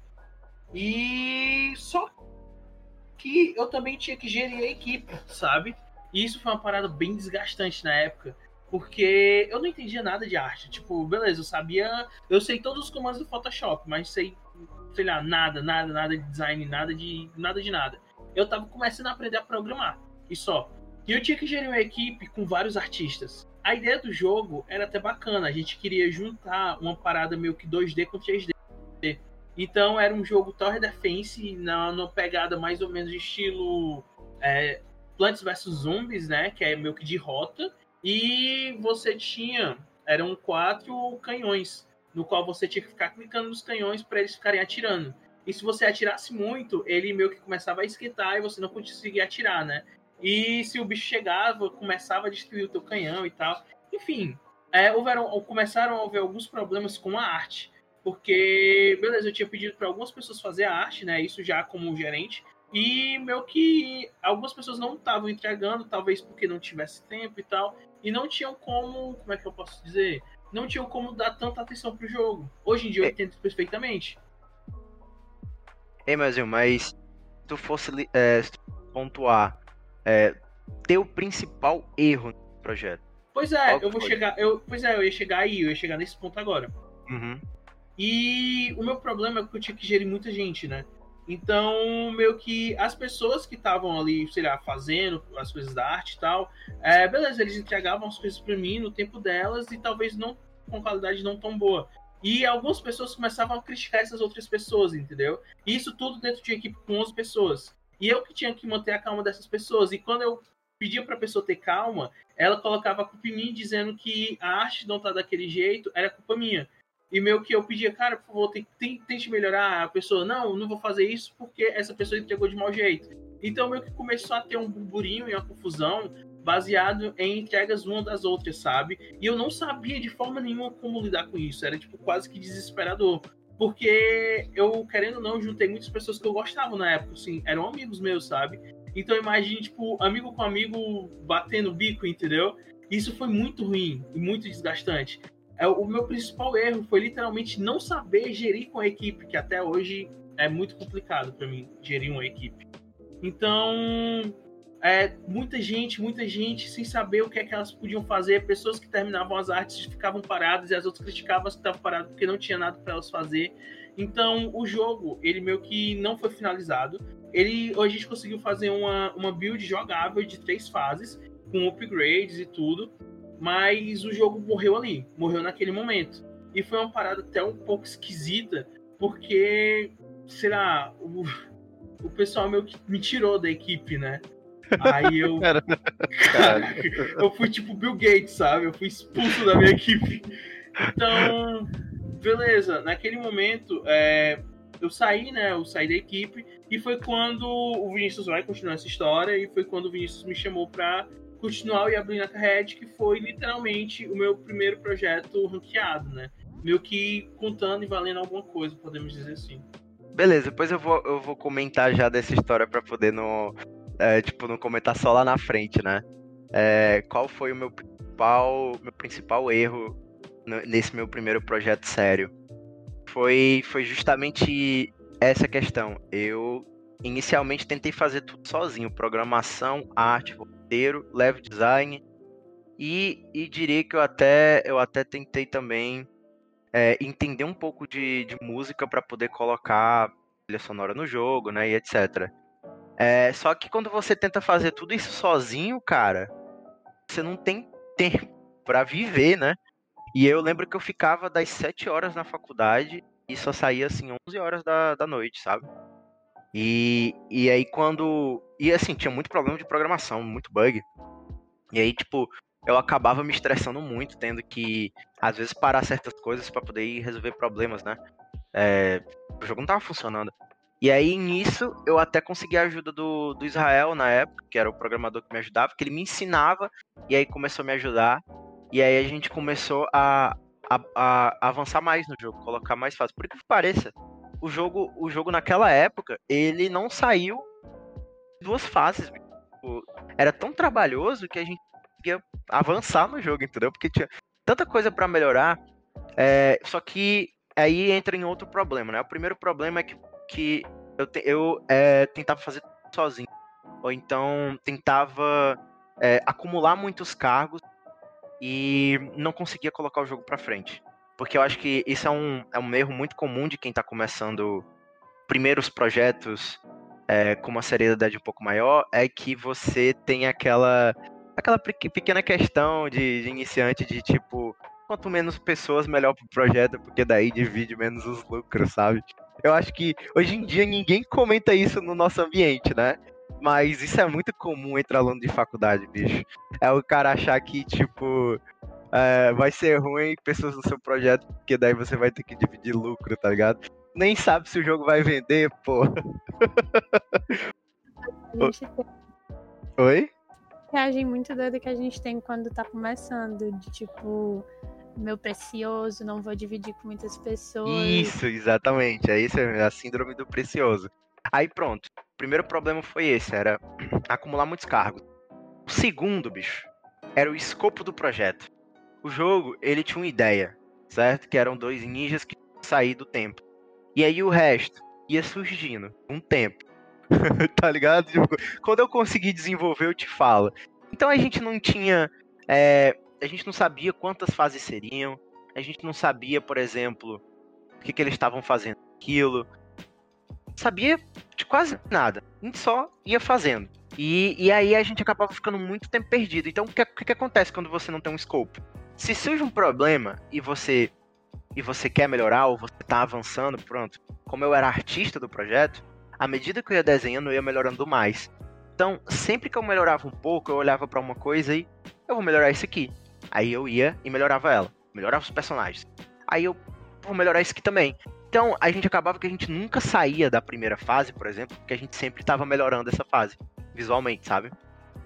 E só que eu também tinha que gerir a equipe, sabe? E isso foi uma parada bem desgastante na época. Porque eu não entendia nada de arte. Tipo, beleza, eu sabia. Eu sei todos os comandos do Photoshop, mas sei, sei lá, nada, nada, nada de design, nada de. nada de nada. Eu tava começando a aprender a programar. E só. E eu tinha que gerir uma equipe com vários artistas. A ideia do jogo era até bacana. A gente queria juntar uma parada meio que 2D com 3D. Então era um jogo Tower Defense na, na pegada mais ou menos de estilo é, Plants vs Zombies, né? Que é meio que de rota. E você tinha, eram quatro canhões, no qual você tinha que ficar clicando nos canhões para eles ficarem atirando. E se você atirasse muito, ele meio que começava a esquentar e você não conseguia atirar, né? E se o bicho chegava, começava a destruir o teu canhão e tal. Enfim, é, houveram, começaram a haver alguns problemas com a arte. Porque, beleza, eu tinha pedido para algumas pessoas fazer a arte, né? Isso já como gerente. E meio que algumas pessoas não estavam entregando, talvez porque não tivesse tempo e tal e não tinham como, como é que eu posso dizer? Não tinham como dar tanta atenção pro jogo. Hoje em dia eu é. entendo perfeitamente. Ei, Mazinho, mas se tu fosse é, pontuar é, teu principal erro no projeto. Pois é, eu vou foi? chegar. Eu, pois é, eu ia chegar aí, eu ia chegar nesse ponto agora. Uhum. E o meu problema é que eu tinha que gerir muita gente, né? Então, meio que as pessoas que estavam ali, sei lá, fazendo as coisas da arte e tal, é, beleza, eles entregavam as coisas para mim no tempo delas e talvez não com qualidade não tão boa. E algumas pessoas começavam a criticar essas outras pessoas, entendeu? E isso tudo dentro de uma equipe com 11 pessoas. E eu que tinha que manter a calma dessas pessoas. E quando eu pedia para a pessoa ter calma, ela colocava a culpa em mim, dizendo que a arte não tá daquele jeito era culpa minha. E meio que eu pedia, cara, por favor, tente, melhorar. A pessoa, não, não vou fazer isso porque essa pessoa entregou de mau jeito. Então meio que começou a ter um burburinho e uma confusão baseado em entregas uma das outras, sabe? E eu não sabia de forma nenhuma como lidar com isso. Era tipo quase que desesperador. Porque eu, querendo ou não, juntei muitas pessoas que eu gostava na época, assim, eram amigos meus, sabe? Então imagine, tipo, amigo com amigo batendo bico, entendeu? Isso foi muito ruim e muito desgastante. É, o meu principal erro foi literalmente não saber gerir com a equipe, que até hoje é muito complicado para mim gerir uma equipe. Então, é, muita gente, muita gente sem saber o que é que elas podiam fazer, pessoas que terminavam as artes ficavam paradas e as outras criticavam as que estavam paradas porque não tinha nada para elas fazer. Então, o jogo, ele meio que não foi finalizado. Ele, a gente conseguiu fazer uma, uma build jogável de três fases, com upgrades e tudo mas o jogo morreu ali, morreu naquele momento. E foi uma parada até um pouco esquisita, porque, sei lá, o, o pessoal meio que me tirou da equipe, né? Aí eu. Cara, eu fui tipo Bill Gates, sabe? Eu fui expulso da minha equipe. Então, beleza. Naquele momento, é, eu saí, né? Eu saí da equipe. E foi quando o Vinícius vai continuar essa história. E foi quando o Vinícius me chamou pra continuar o Yablina Red, que foi literalmente o meu primeiro projeto ranqueado, né? Meio que contando e valendo alguma coisa, podemos dizer assim. Beleza, depois eu vou, eu vou comentar já dessa história para poder não, é, tipo, não comentar só lá na frente, né? É, qual foi o meu principal, meu principal erro nesse meu primeiro projeto sério? Foi, foi justamente essa questão. Eu inicialmente tentei fazer tudo sozinho, programação, arte, roteiro, level design e, e diria que eu até eu até tentei também é, entender um pouco de, de música para poder colocar trilha sonora no jogo, né, e etc. É, só que quando você tenta fazer tudo isso sozinho, cara, você não tem tempo para viver, né? E eu lembro que eu ficava das 7 horas na faculdade e só saía assim 11 horas da, da noite, sabe? E, e aí quando. E assim, tinha muito problema de programação, muito bug. E aí, tipo, eu acabava me estressando muito, tendo que, às vezes, parar certas coisas para poder ir resolver problemas, né? É, o jogo não tava funcionando. E aí, nisso, eu até consegui a ajuda do, do Israel na época, que era o programador que me ajudava, que ele me ensinava, e aí começou a me ajudar. E aí a gente começou a, a, a avançar mais no jogo, colocar mais fácil. Por que pareça, o jogo, o jogo naquela época, ele não saiu duas fases. Tipo, era tão trabalhoso que a gente conseguia avançar no jogo, entendeu? Porque tinha tanta coisa para melhorar. É, só que aí entra em outro problema, né? O primeiro problema é que, que eu, te, eu é, tentava fazer sozinho. Ou então tentava é, acumular muitos cargos e não conseguia colocar o jogo para frente. Porque eu acho que isso é um, é um erro muito comum de quem está começando primeiros projetos é, com uma seriedade um pouco maior, é que você tem aquela, aquela pequena questão de, de iniciante de tipo, quanto menos pessoas, melhor pro projeto, porque daí divide menos os lucros, sabe? Eu acho que hoje em dia ninguém comenta isso no nosso ambiente, né? Mas isso é muito comum entre aluno de faculdade, bicho. É o cara achar que, tipo, é, vai ser ruim pessoas no seu projeto, porque daí você vai ter que dividir lucro, tá ligado? Nem sabe se o jogo vai vender, pô. Oi? Reagem muito doida que a gente tem quando tá começando, de tipo, meu precioso, não vou dividir com muitas pessoas. Isso, exatamente. É isso, é a síndrome do precioso. Aí pronto. O primeiro problema foi esse, era acumular muitos cargos. O segundo, bicho, era o escopo do projeto. O jogo, ele tinha uma ideia, certo? Que eram dois ninjas que sair do tempo. E aí o resto ia surgindo um tempo. tá ligado? Tipo, quando eu consegui desenvolver, eu te falo. Então a gente não tinha. É, a gente não sabia quantas fases seriam. A gente não sabia, por exemplo, o que, que eles estavam fazendo aquilo. Sabia de quase nada. A gente só ia fazendo. E, e aí a gente acabava ficando muito tempo perdido. Então o que, que acontece quando você não tem um scope? Se surge um problema e você e você quer melhorar ou você tá avançando, pronto. Como eu era artista do projeto, à medida que eu ia desenhando, eu ia melhorando mais. Então, sempre que eu melhorava um pouco, eu olhava para uma coisa e eu vou melhorar isso aqui. Aí eu ia e melhorava ela, melhorava os personagens. Aí eu vou melhorar isso aqui também. Então, a gente acabava que a gente nunca saía da primeira fase, por exemplo, porque a gente sempre estava melhorando essa fase, visualmente, sabe?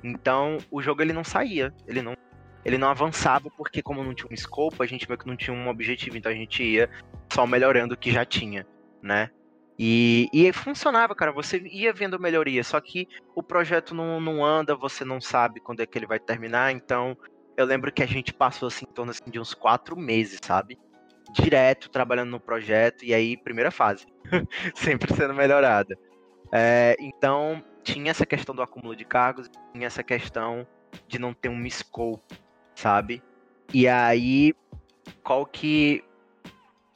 Então, o jogo ele não saía, ele não ele não avançava porque como não tinha um escopo, a gente meio que não tinha um objetivo, então a gente ia só melhorando o que já tinha, né? E, e funcionava, cara, você ia vendo melhoria, só que o projeto não, não anda, você não sabe quando é que ele vai terminar, então eu lembro que a gente passou assim em torno assim, de uns quatro meses, sabe? Direto trabalhando no projeto, e aí, primeira fase, sempre sendo melhorada. É, então, tinha essa questão do acúmulo de cargos, tinha essa questão de não ter um scope, sabe? E aí, qual que.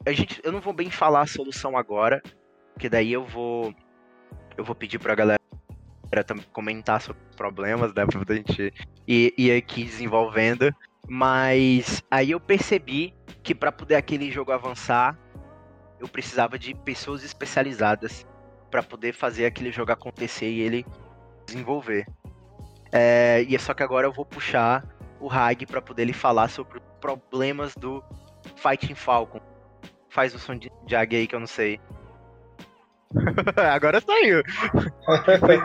A gente, eu não vou bem falar a solução agora, porque daí eu vou. Eu vou pedir pra galera comentar sobre problemas, né? Pra gente ir, ir aqui desenvolvendo. Mas aí eu percebi que para poder aquele jogo avançar, eu precisava de pessoas especializadas para poder fazer aquele jogo acontecer e ele desenvolver. É, e é só que agora eu vou puxar o Hag para poder ele falar sobre os problemas do Fighting Falcon. Faz o som de Jag aí que eu não sei. agora saiu. pois,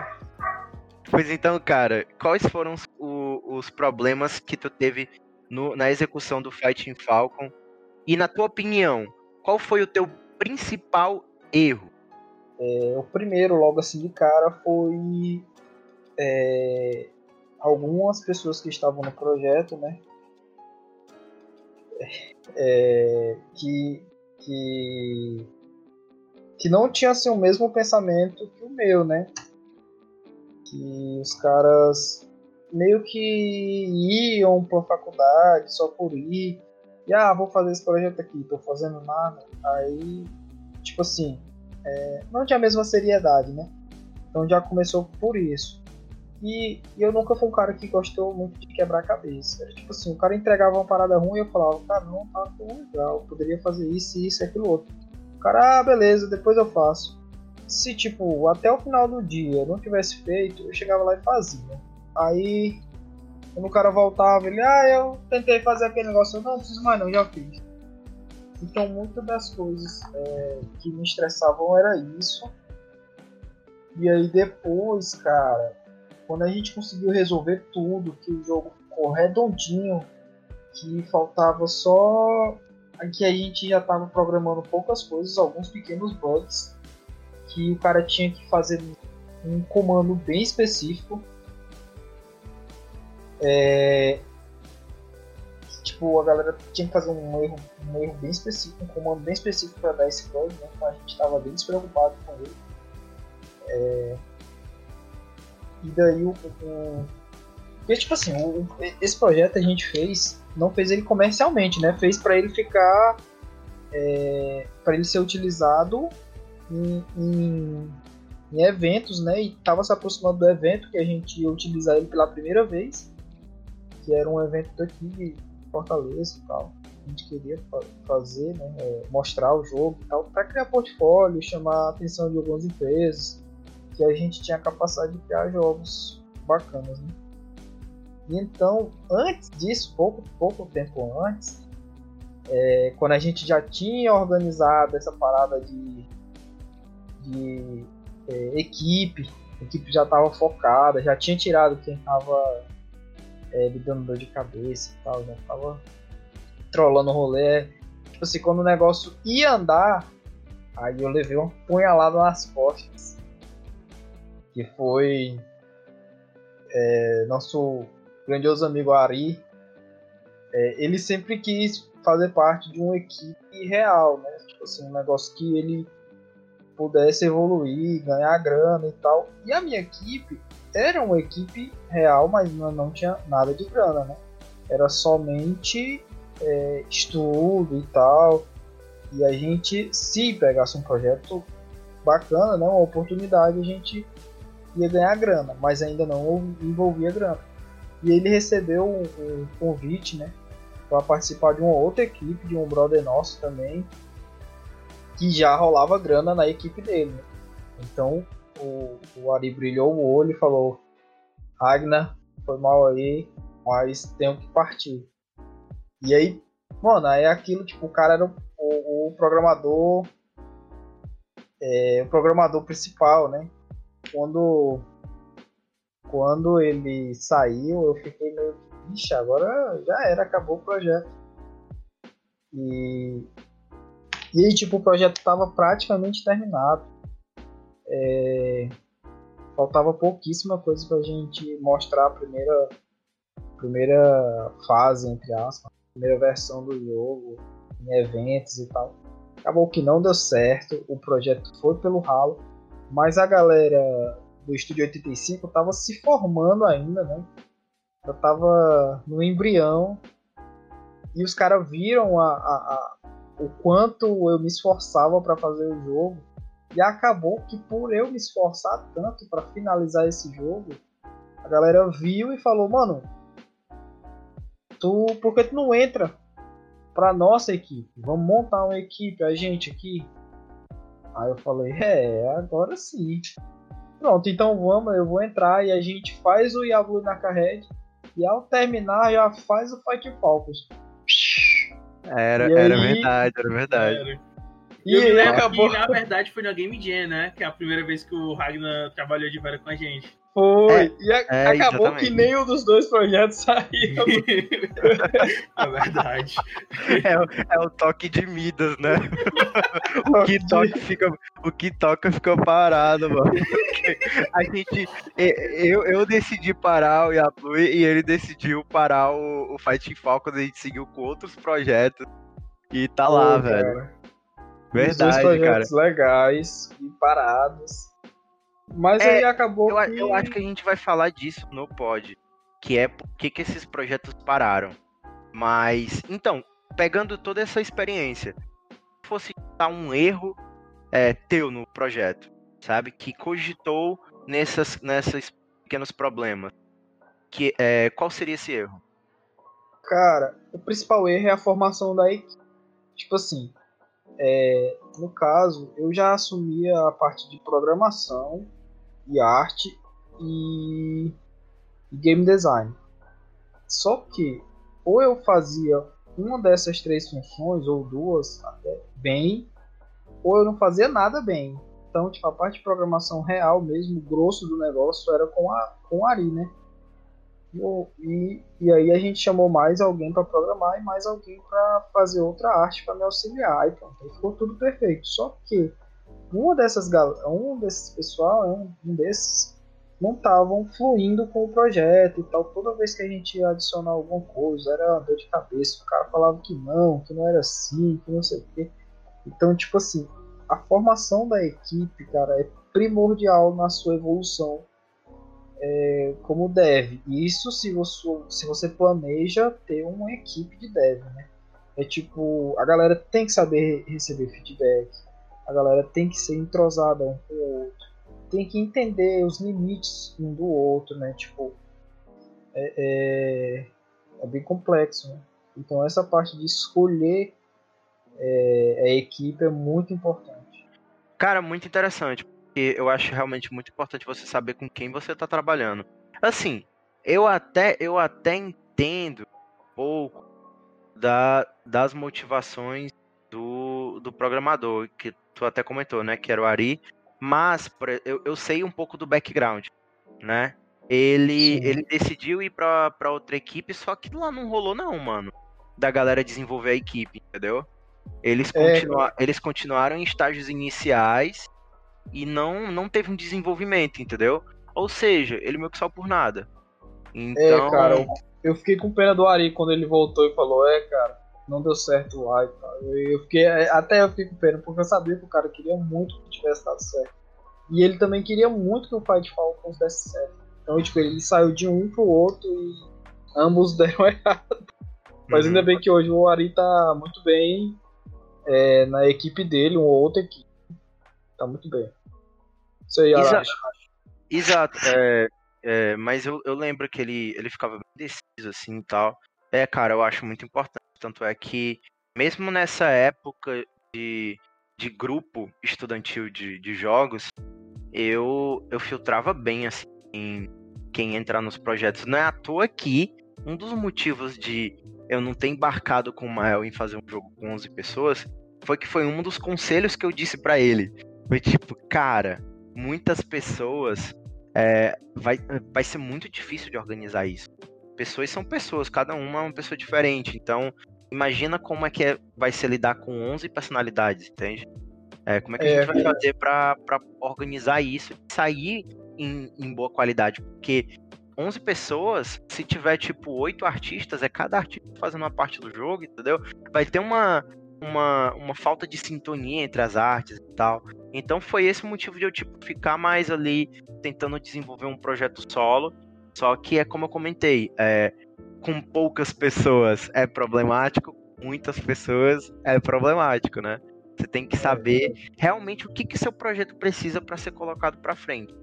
pois, então, cara, quais foram os, os problemas que tu teve no, na execução do Fighting Falcon? E na tua opinião, qual foi o teu principal erro? É, o primeiro, logo assim de cara, foi é, algumas pessoas que estavam no projeto, né? É, que, que, que não tinha assim, o mesmo pensamento que o meu, né? Que os caras meio que iam pra faculdade só por ir. E ah, vou fazer esse projeto aqui, tô fazendo nada. Aí, tipo assim, é, não tinha a mesma seriedade, né? Então já começou por isso. E, e, eu nunca fui um cara que gostou muito de quebrar cabeça. Tipo assim, o cara entregava uma parada ruim e eu falava, cara, não tá tão legal, poderia fazer isso, isso e aquilo outro. O cara, ah, beleza, depois eu faço. Se, tipo, até o final do dia eu não tivesse feito, eu chegava lá e fazia. Aí, quando o cara voltava, ele, ah, eu tentei fazer aquele negócio, eu não, não preciso mais não, já fiz. Então, muitas das coisas é, que me estressavam era isso. E aí depois, cara, quando a gente conseguiu resolver tudo, que o jogo ficou redondinho, que faltava só que a gente já estava programando poucas coisas, alguns pequenos bugs, que o cara tinha que fazer um comando bem específico. É... Tipo, a galera tinha que fazer um erro, um erro bem específico, um comando bem específico para dar esse bug, né? Então a gente estava bem despreocupado com ele. É... E daí o. o... Porque, tipo assim, o, esse projeto a gente fez, não fez ele comercialmente, né? Fez para ele ficar. É, para ele ser utilizado em, em, em, eventos, né? E tava se aproximando do evento que a gente ia utilizar ele pela primeira vez, que era um evento daqui de Fortaleza e tal. A gente queria fazer, né? É, mostrar o jogo e tal, para criar portfólio, chamar a atenção de algumas empresas que a gente tinha a capacidade de criar jogos bacanas, né? E então, antes disso, pouco, pouco tempo antes, é, quando a gente já tinha organizado essa parada de, de é, equipe, a equipe já estava focada, já tinha tirado quem estava é, me dando dor de cabeça e tal, já estava trolando o rolê. Tipo assim, quando o negócio ia andar, aí eu levei uma punhalada nas costas que foi é, nosso grandioso amigo Ari. É, ele sempre quis fazer parte de uma equipe real, né? Tipo assim, um negócio que ele pudesse evoluir, ganhar grana e tal. E a minha equipe era uma equipe real, mas não tinha nada de grana, né? Era somente é, estudo e tal. E a gente, se pegasse um projeto bacana, né, uma oportunidade, a gente ia ganhar grana, mas ainda não envolvia grana. E ele recebeu um, um convite, né, para participar de uma outra equipe, de um brother nosso também, que já rolava grana na equipe dele. Então o, o Ari brilhou o olho e falou: Ragnar, foi mal aí, mas tenho que partir. E aí, mano, é aquilo, tipo, o cara era o, o, o programador. É, o programador principal, né? Quando quando ele saiu, eu fiquei meio Ixi, agora já era, acabou o projeto. E, e aí, tipo, o projeto estava praticamente terminado. É, faltava pouquíssima coisa pra gente mostrar a primeira, primeira fase, entre aspas, a primeira versão do jogo, em eventos e tal. Acabou que não deu certo, o projeto foi pelo ralo, mas a galera do Estúdio 85 estava se formando ainda, né? Eu tava no embrião e os caras viram a, a, a, o quanto eu me esforçava para fazer o jogo e acabou que por eu me esforçar tanto para finalizar esse jogo, a galera viu e falou, mano, tu, por que tu não entra pra nossa equipe? Vamos montar uma equipe, a gente aqui. Aí eu falei, é, agora sim. Pronto, então vamos, eu vou entrar e a gente faz o Diablo na carrete e ao terminar já faz o Fight Falcons. Era, aí... era verdade, era verdade. Era. E, e ele acabou. Que, na verdade foi na Game Jam, né? Que é a primeira vez que o Ragnar trabalhou de vera com a gente. Foi. É, e a, é, acabou exatamente. que nenhum dos dois projetos saiu. é verdade. É, é, o toque de Midas, né? o, que toca fica, o que toca fica parado, mano. A gente. Eu, eu decidi parar o Yablui e ele decidiu parar o, o Fighting Falcons. A gente seguiu com outros projetos. E tá lá, velho. Verdade, Os dois projetos cara. legais e parados. Mas é, aí acabou. Eu, que... eu acho que a gente vai falar disso no pod. Que é por que esses projetos pararam. Mas, então, pegando toda essa experiência, se fosse dar um erro é, teu no projeto, sabe? Que cogitou nessas, nessas pequenos problemas. Que, é, qual seria esse erro? Cara, o principal erro é a formação da equipe. Tipo assim, é, no caso, eu já assumia a parte de programação e arte e, game design. Só que ou eu fazia uma dessas três funções ou duas até bem, ou eu não fazia nada bem. Então, tipo, a parte de programação real mesmo, grosso do negócio era com a com a Ari, né? E, e aí a gente chamou mais alguém para programar e mais alguém para fazer outra arte para me auxiliar. E pronto, aí ficou tudo perfeito. Só que uma dessas um desses pessoal, um, um desses, não estavam fluindo com o projeto e tal. Toda vez que a gente ia adicionar alguma coisa, era dor de cabeça. O cara falava que não, que não era assim, que não sei o quê. Então, tipo assim, a formação da equipe, cara, é primordial na sua evolução é, como dev. Isso se você, se você planeja ter uma equipe de dev, né? É tipo, a galera tem que saber receber feedback, a galera tem que ser entrosada um com o outro, tem que entender os limites um do outro, né? Tipo, é, é, é bem complexo, né? Então essa parte de escolher é, a equipe é muito importante. Cara, muito interessante, porque eu acho realmente muito importante você saber com quem você está trabalhando. Assim, eu até eu até entendo um pouco da, das motivações do, do programador, que tu até comentou, né? Que era o Ari. Mas eu, eu sei um pouco do background, né? Ele, ele decidiu ir pra, pra outra equipe, só que lá não rolou, não, mano. Da galera desenvolver a equipe, entendeu? Eles, é, continua, é. eles continuaram em estágios iniciais e não, não teve um desenvolvimento, entendeu? Ou seja, ele meio que só por nada. Então... É, cara, eu fiquei com pena do Ari quando ele voltou e falou, é, cara, não deu certo lá e tal. Eu fiquei, é, até eu fiquei com pena, porque eu sabia que o cara queria muito que tivesse dado certo. E ele também queria muito que o Fight Falcons desse certo. Então, tipo, ele saiu de um pro outro e ambos deram errado. Mas uhum. ainda bem que hoje o Ari tá muito bem é, na equipe dele, uma outra equipe. Tá muito bem. Isso aí, Exa Exato. É, é, mas eu, eu lembro que ele, ele ficava bem deciso assim e tal. É, cara, eu acho muito importante. Tanto é que, mesmo nessa época de, de grupo estudantil de, de jogos, eu, eu filtrava bem, assim, quem entrar nos projetos. Não é à toa que um dos motivos de eu não ter embarcado com o Mael em fazer um jogo com 11 pessoas foi que foi um dos conselhos que eu disse para ele. Foi tipo, cara, muitas pessoas é, vai, vai ser muito difícil de organizar isso. Pessoas são pessoas, cada uma é uma pessoa diferente. Então, imagina como é que é, vai ser lidar com 11 personalidades, entende? É, como é que é, a gente vai fazer para organizar isso e sair em, em boa qualidade? Porque 11 pessoas, se tiver tipo 8 artistas, é cada artista fazendo uma parte do jogo, entendeu? Vai ter uma, uma, uma falta de sintonia entre as artes e tal. Então foi esse o motivo de eu tipo ficar mais ali tentando desenvolver um projeto solo. Só que é como eu comentei, é, com poucas pessoas é problemático, muitas pessoas é problemático, né? Você tem que saber realmente o que que seu projeto precisa para ser colocado para frente.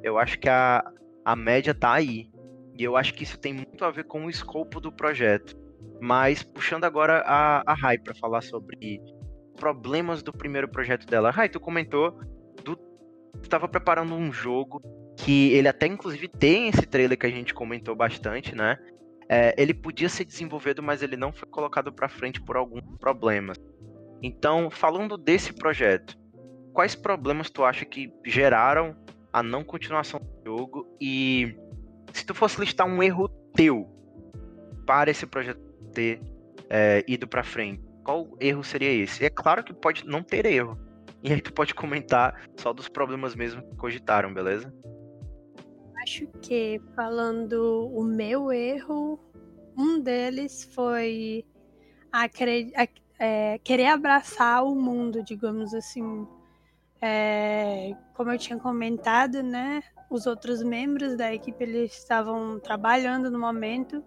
Eu acho que a, a média tá aí. E eu acho que isso tem muito a ver com o escopo do projeto. Mas puxando agora a, a Rai para falar sobre problemas do primeiro projeto dela. Rai, tu comentou do estava preparando um jogo que ele até inclusive tem esse trailer que a gente comentou bastante, né? É, ele podia ser desenvolvido, mas ele não foi colocado para frente por alguns problemas. Então, falando desse projeto, quais problemas tu acha que geraram a não continuação do jogo e se tu fosse listar um erro teu para esse projeto ter é, ido para frente, qual erro seria esse? é claro que pode não ter erro. E aí tu pode comentar só dos problemas mesmo que cogitaram, beleza? Acho que falando o meu erro, um deles foi a, é, querer abraçar o mundo, digamos assim. É, como eu tinha comentado, né? Os outros membros da equipe eles estavam trabalhando no momento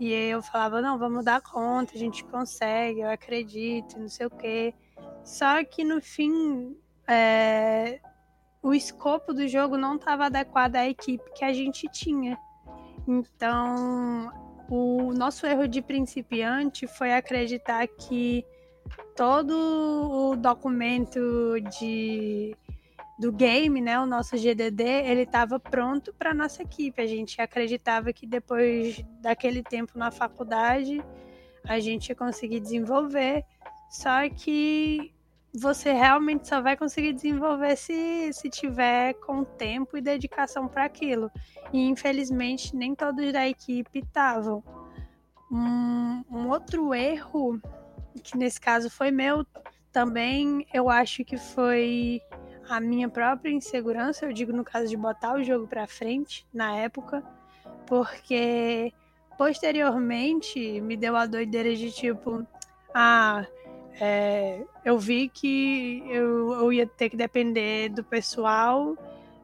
e eu falava, não, vamos dar conta, a gente consegue, eu acredito, não sei o quê. Só que no fim, é, o escopo do jogo não estava adequado à equipe que a gente tinha. Então, o nosso erro de principiante foi acreditar que todo o documento de do game, né, o nosso GDD, ele estava pronto para nossa equipe. A gente acreditava que depois daquele tempo na faculdade a gente ia conseguir desenvolver, só que você realmente só vai conseguir desenvolver se, se tiver com tempo e dedicação para aquilo. E infelizmente nem todos da equipe estavam. Um, um outro erro, que nesse caso foi meu, também eu acho que foi a minha própria insegurança, eu digo no caso de botar o jogo para frente na época, porque posteriormente me deu a doideira de tipo, ah, é, eu vi que eu, eu ia ter que depender do pessoal,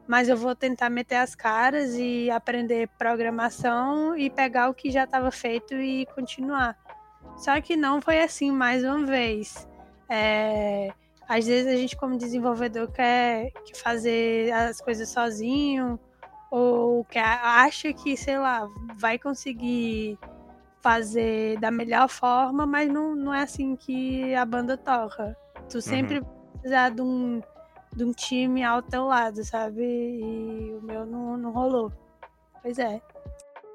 mas eu vou tentar meter as caras e aprender programação e pegar o que já estava feito e continuar. Só que não foi assim mais uma vez. É, às vezes a gente, como desenvolvedor, quer, quer fazer as coisas sozinho, ou quer, acha que, sei lá, vai conseguir fazer da melhor forma, mas não, não é assim que a banda toca. Tu sempre uhum. precisar de um, de um time ao teu lado, sabe? E o meu não, não rolou. Pois é.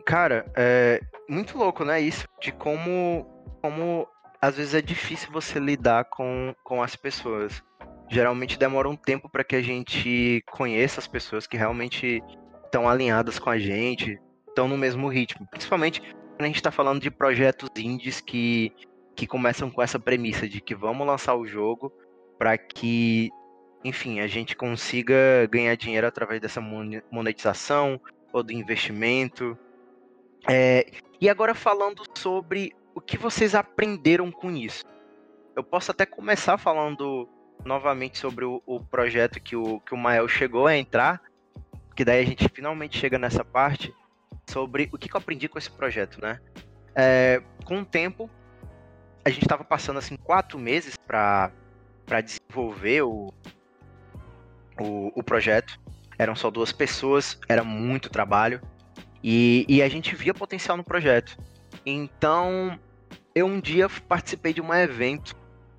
Cara, é muito louco, né? Isso de como, como às vezes é difícil você lidar com, com as pessoas. Geralmente demora um tempo para que a gente conheça as pessoas que realmente estão alinhadas com a gente, estão no mesmo ritmo. Principalmente quando a gente está falando de projetos indies que, que começam com essa premissa de que vamos lançar o jogo para que, enfim, a gente consiga ganhar dinheiro através dessa monetização ou do investimento. É, e agora falando sobre o que vocês aprenderam com isso? Eu posso até começar falando novamente sobre o, o projeto que o, que o Mael chegou a entrar, que daí a gente finalmente chega nessa parte sobre o que, eu aprendi com esse projeto, né? É, com o tempo, a gente estava passando assim quatro meses para desenvolver o, o, o, projeto. Eram só duas pessoas, era muito trabalho e, e a gente via potencial no projeto. Então, eu um dia participei de um evento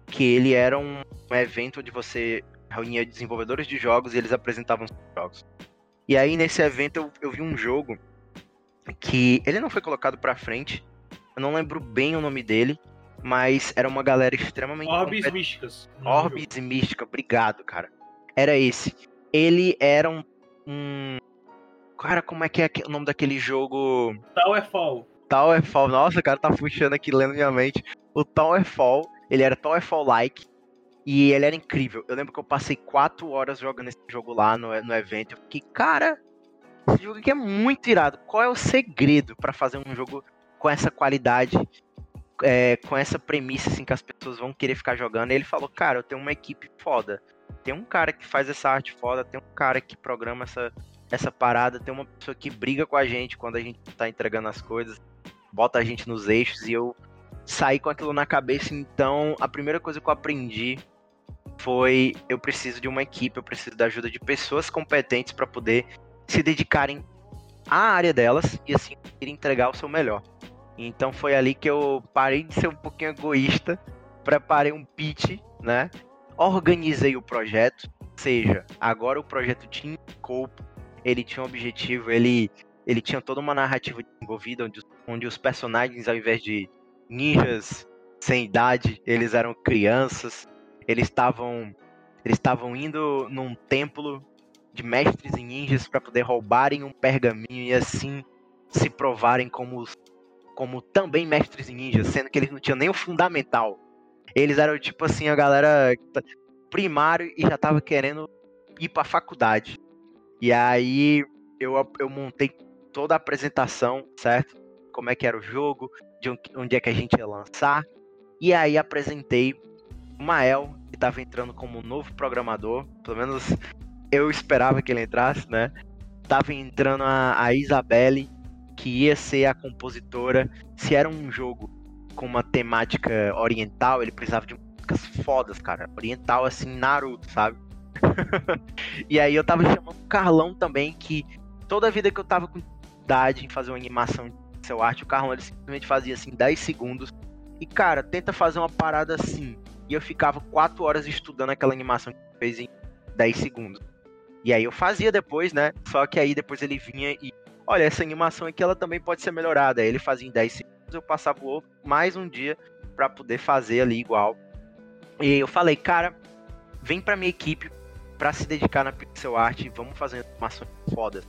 que ele era um, um evento onde você reunia desenvolvedores de jogos e eles apresentavam jogos. E aí nesse evento eu, eu vi um jogo que ele não foi colocado pra frente, eu não lembro bem o nome dele, mas era uma galera extremamente. Orbes compet... Místicas. Orbes Mística, obrigado, cara. Era esse. Ele era um, um. Cara, como é que é o nome daquele jogo? Towerfall. Towerfall. Nossa, o cara tá puxando aqui lendo minha mente. O Towerfall, ele era Towerfall-like. E ele era incrível. Eu lembro que eu passei quatro horas jogando esse jogo lá no, no evento. Eu fiquei, cara, esse jogo aqui é muito irado. Qual é o segredo para fazer um jogo com essa qualidade, é, com essa premissa, assim, que as pessoas vão querer ficar jogando? E ele falou, cara, eu tenho uma equipe foda. Tem um cara que faz essa arte foda, tem um cara que programa essa, essa parada, tem uma pessoa que briga com a gente quando a gente tá entregando as coisas, bota a gente nos eixos e eu saí com aquilo na cabeça. Então, a primeira coisa que eu aprendi foi eu preciso de uma equipe, eu preciso da ajuda de pessoas competentes para poder se dedicarem à área delas e assim entregar o seu melhor. Então foi ali que eu parei de ser um pouquinho egoísta, preparei um pitch, né? Organizei o projeto, ou seja, agora o projeto tinha corpo, ele tinha um objetivo, ele ele tinha toda uma narrativa envolvida onde, onde os personagens ao invés de ninjas sem idade, eles eram crianças, eles estavam eles estavam indo num templo de mestres e ninjas para poder roubarem um pergaminho e assim se provarem como como também mestres e ninjas, sendo que eles não tinham nem o fundamental. Eles eram tipo assim a galera primário e já tava querendo ir para faculdade. E aí eu, eu montei toda a apresentação, certo? Como é que era o jogo, de onde é que a gente ia lançar. E aí apresentei o Mael, que estava entrando como novo programador, pelo menos eu esperava que ele entrasse, né? Tava entrando a, a Isabelle, que ia ser a compositora. Se era um jogo com uma temática oriental, ele precisava de músicas fodas, cara. Oriental, assim, Naruto, sabe? e aí eu tava chamando o Carlão também, que toda a vida que eu tava com idade em fazer uma animação de seu arte, o Carlão ele simplesmente fazia assim 10 segundos. E cara, tenta fazer uma parada assim e eu ficava quatro horas estudando aquela animação que fez em 10 segundos. E aí eu fazia depois, né? Só que aí depois ele vinha e. Olha, essa animação aqui ela também pode ser melhorada. Aí ele fazia em 10 segundos, eu passava o outro mais um dia para poder fazer ali igual. E eu falei, cara, vem pra minha equipe para se dedicar na pixel art e vamos fazer animações fodas.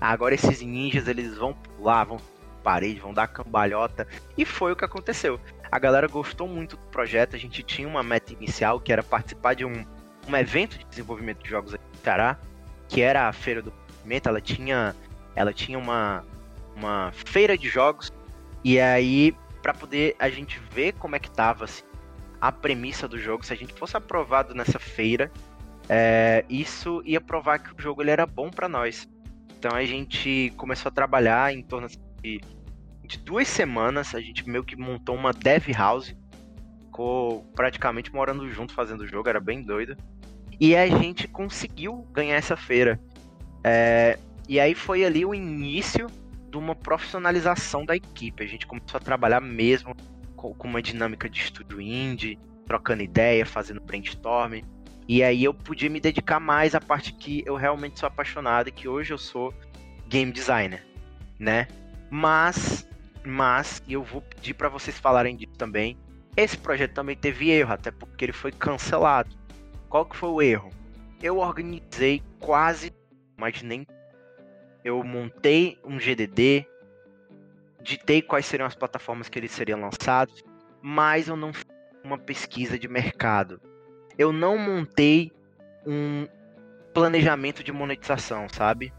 Agora esses ninjas eles vão pular, vão parede, vão dar cambalhota. E foi o que aconteceu. A galera gostou muito do projeto. A gente tinha uma meta inicial que era participar de um, um evento de desenvolvimento de jogos aqui Ceará, que era a Feira do Movimento. Ela tinha, ela tinha uma, uma feira de jogos. E aí, para poder a gente ver como é que tava assim, a premissa do jogo, se a gente fosse aprovado nessa feira, é, isso ia provar que o jogo ele era bom para nós. Então a gente começou a trabalhar em torno de de duas semanas, a gente meio que montou uma dev house. Ficou praticamente morando junto fazendo o jogo, era bem doido. E a gente conseguiu ganhar essa feira. É, e aí foi ali o início de uma profissionalização da equipe. A gente começou a trabalhar mesmo com, com uma dinâmica de estúdio indie, trocando ideia, fazendo brainstorm. E aí eu podia me dedicar mais à parte que eu realmente sou apaixonado, que hoje eu sou game designer, né? Mas mas, e eu vou pedir para vocês falarem disso também, esse projeto também teve erro, até porque ele foi cancelado. Qual que foi o erro? Eu organizei quase, mas nem eu montei um GDD, ditei quais seriam as plataformas que eles seriam lançados, mas eu não fiz uma pesquisa de mercado. Eu não montei um planejamento de monetização, sabe?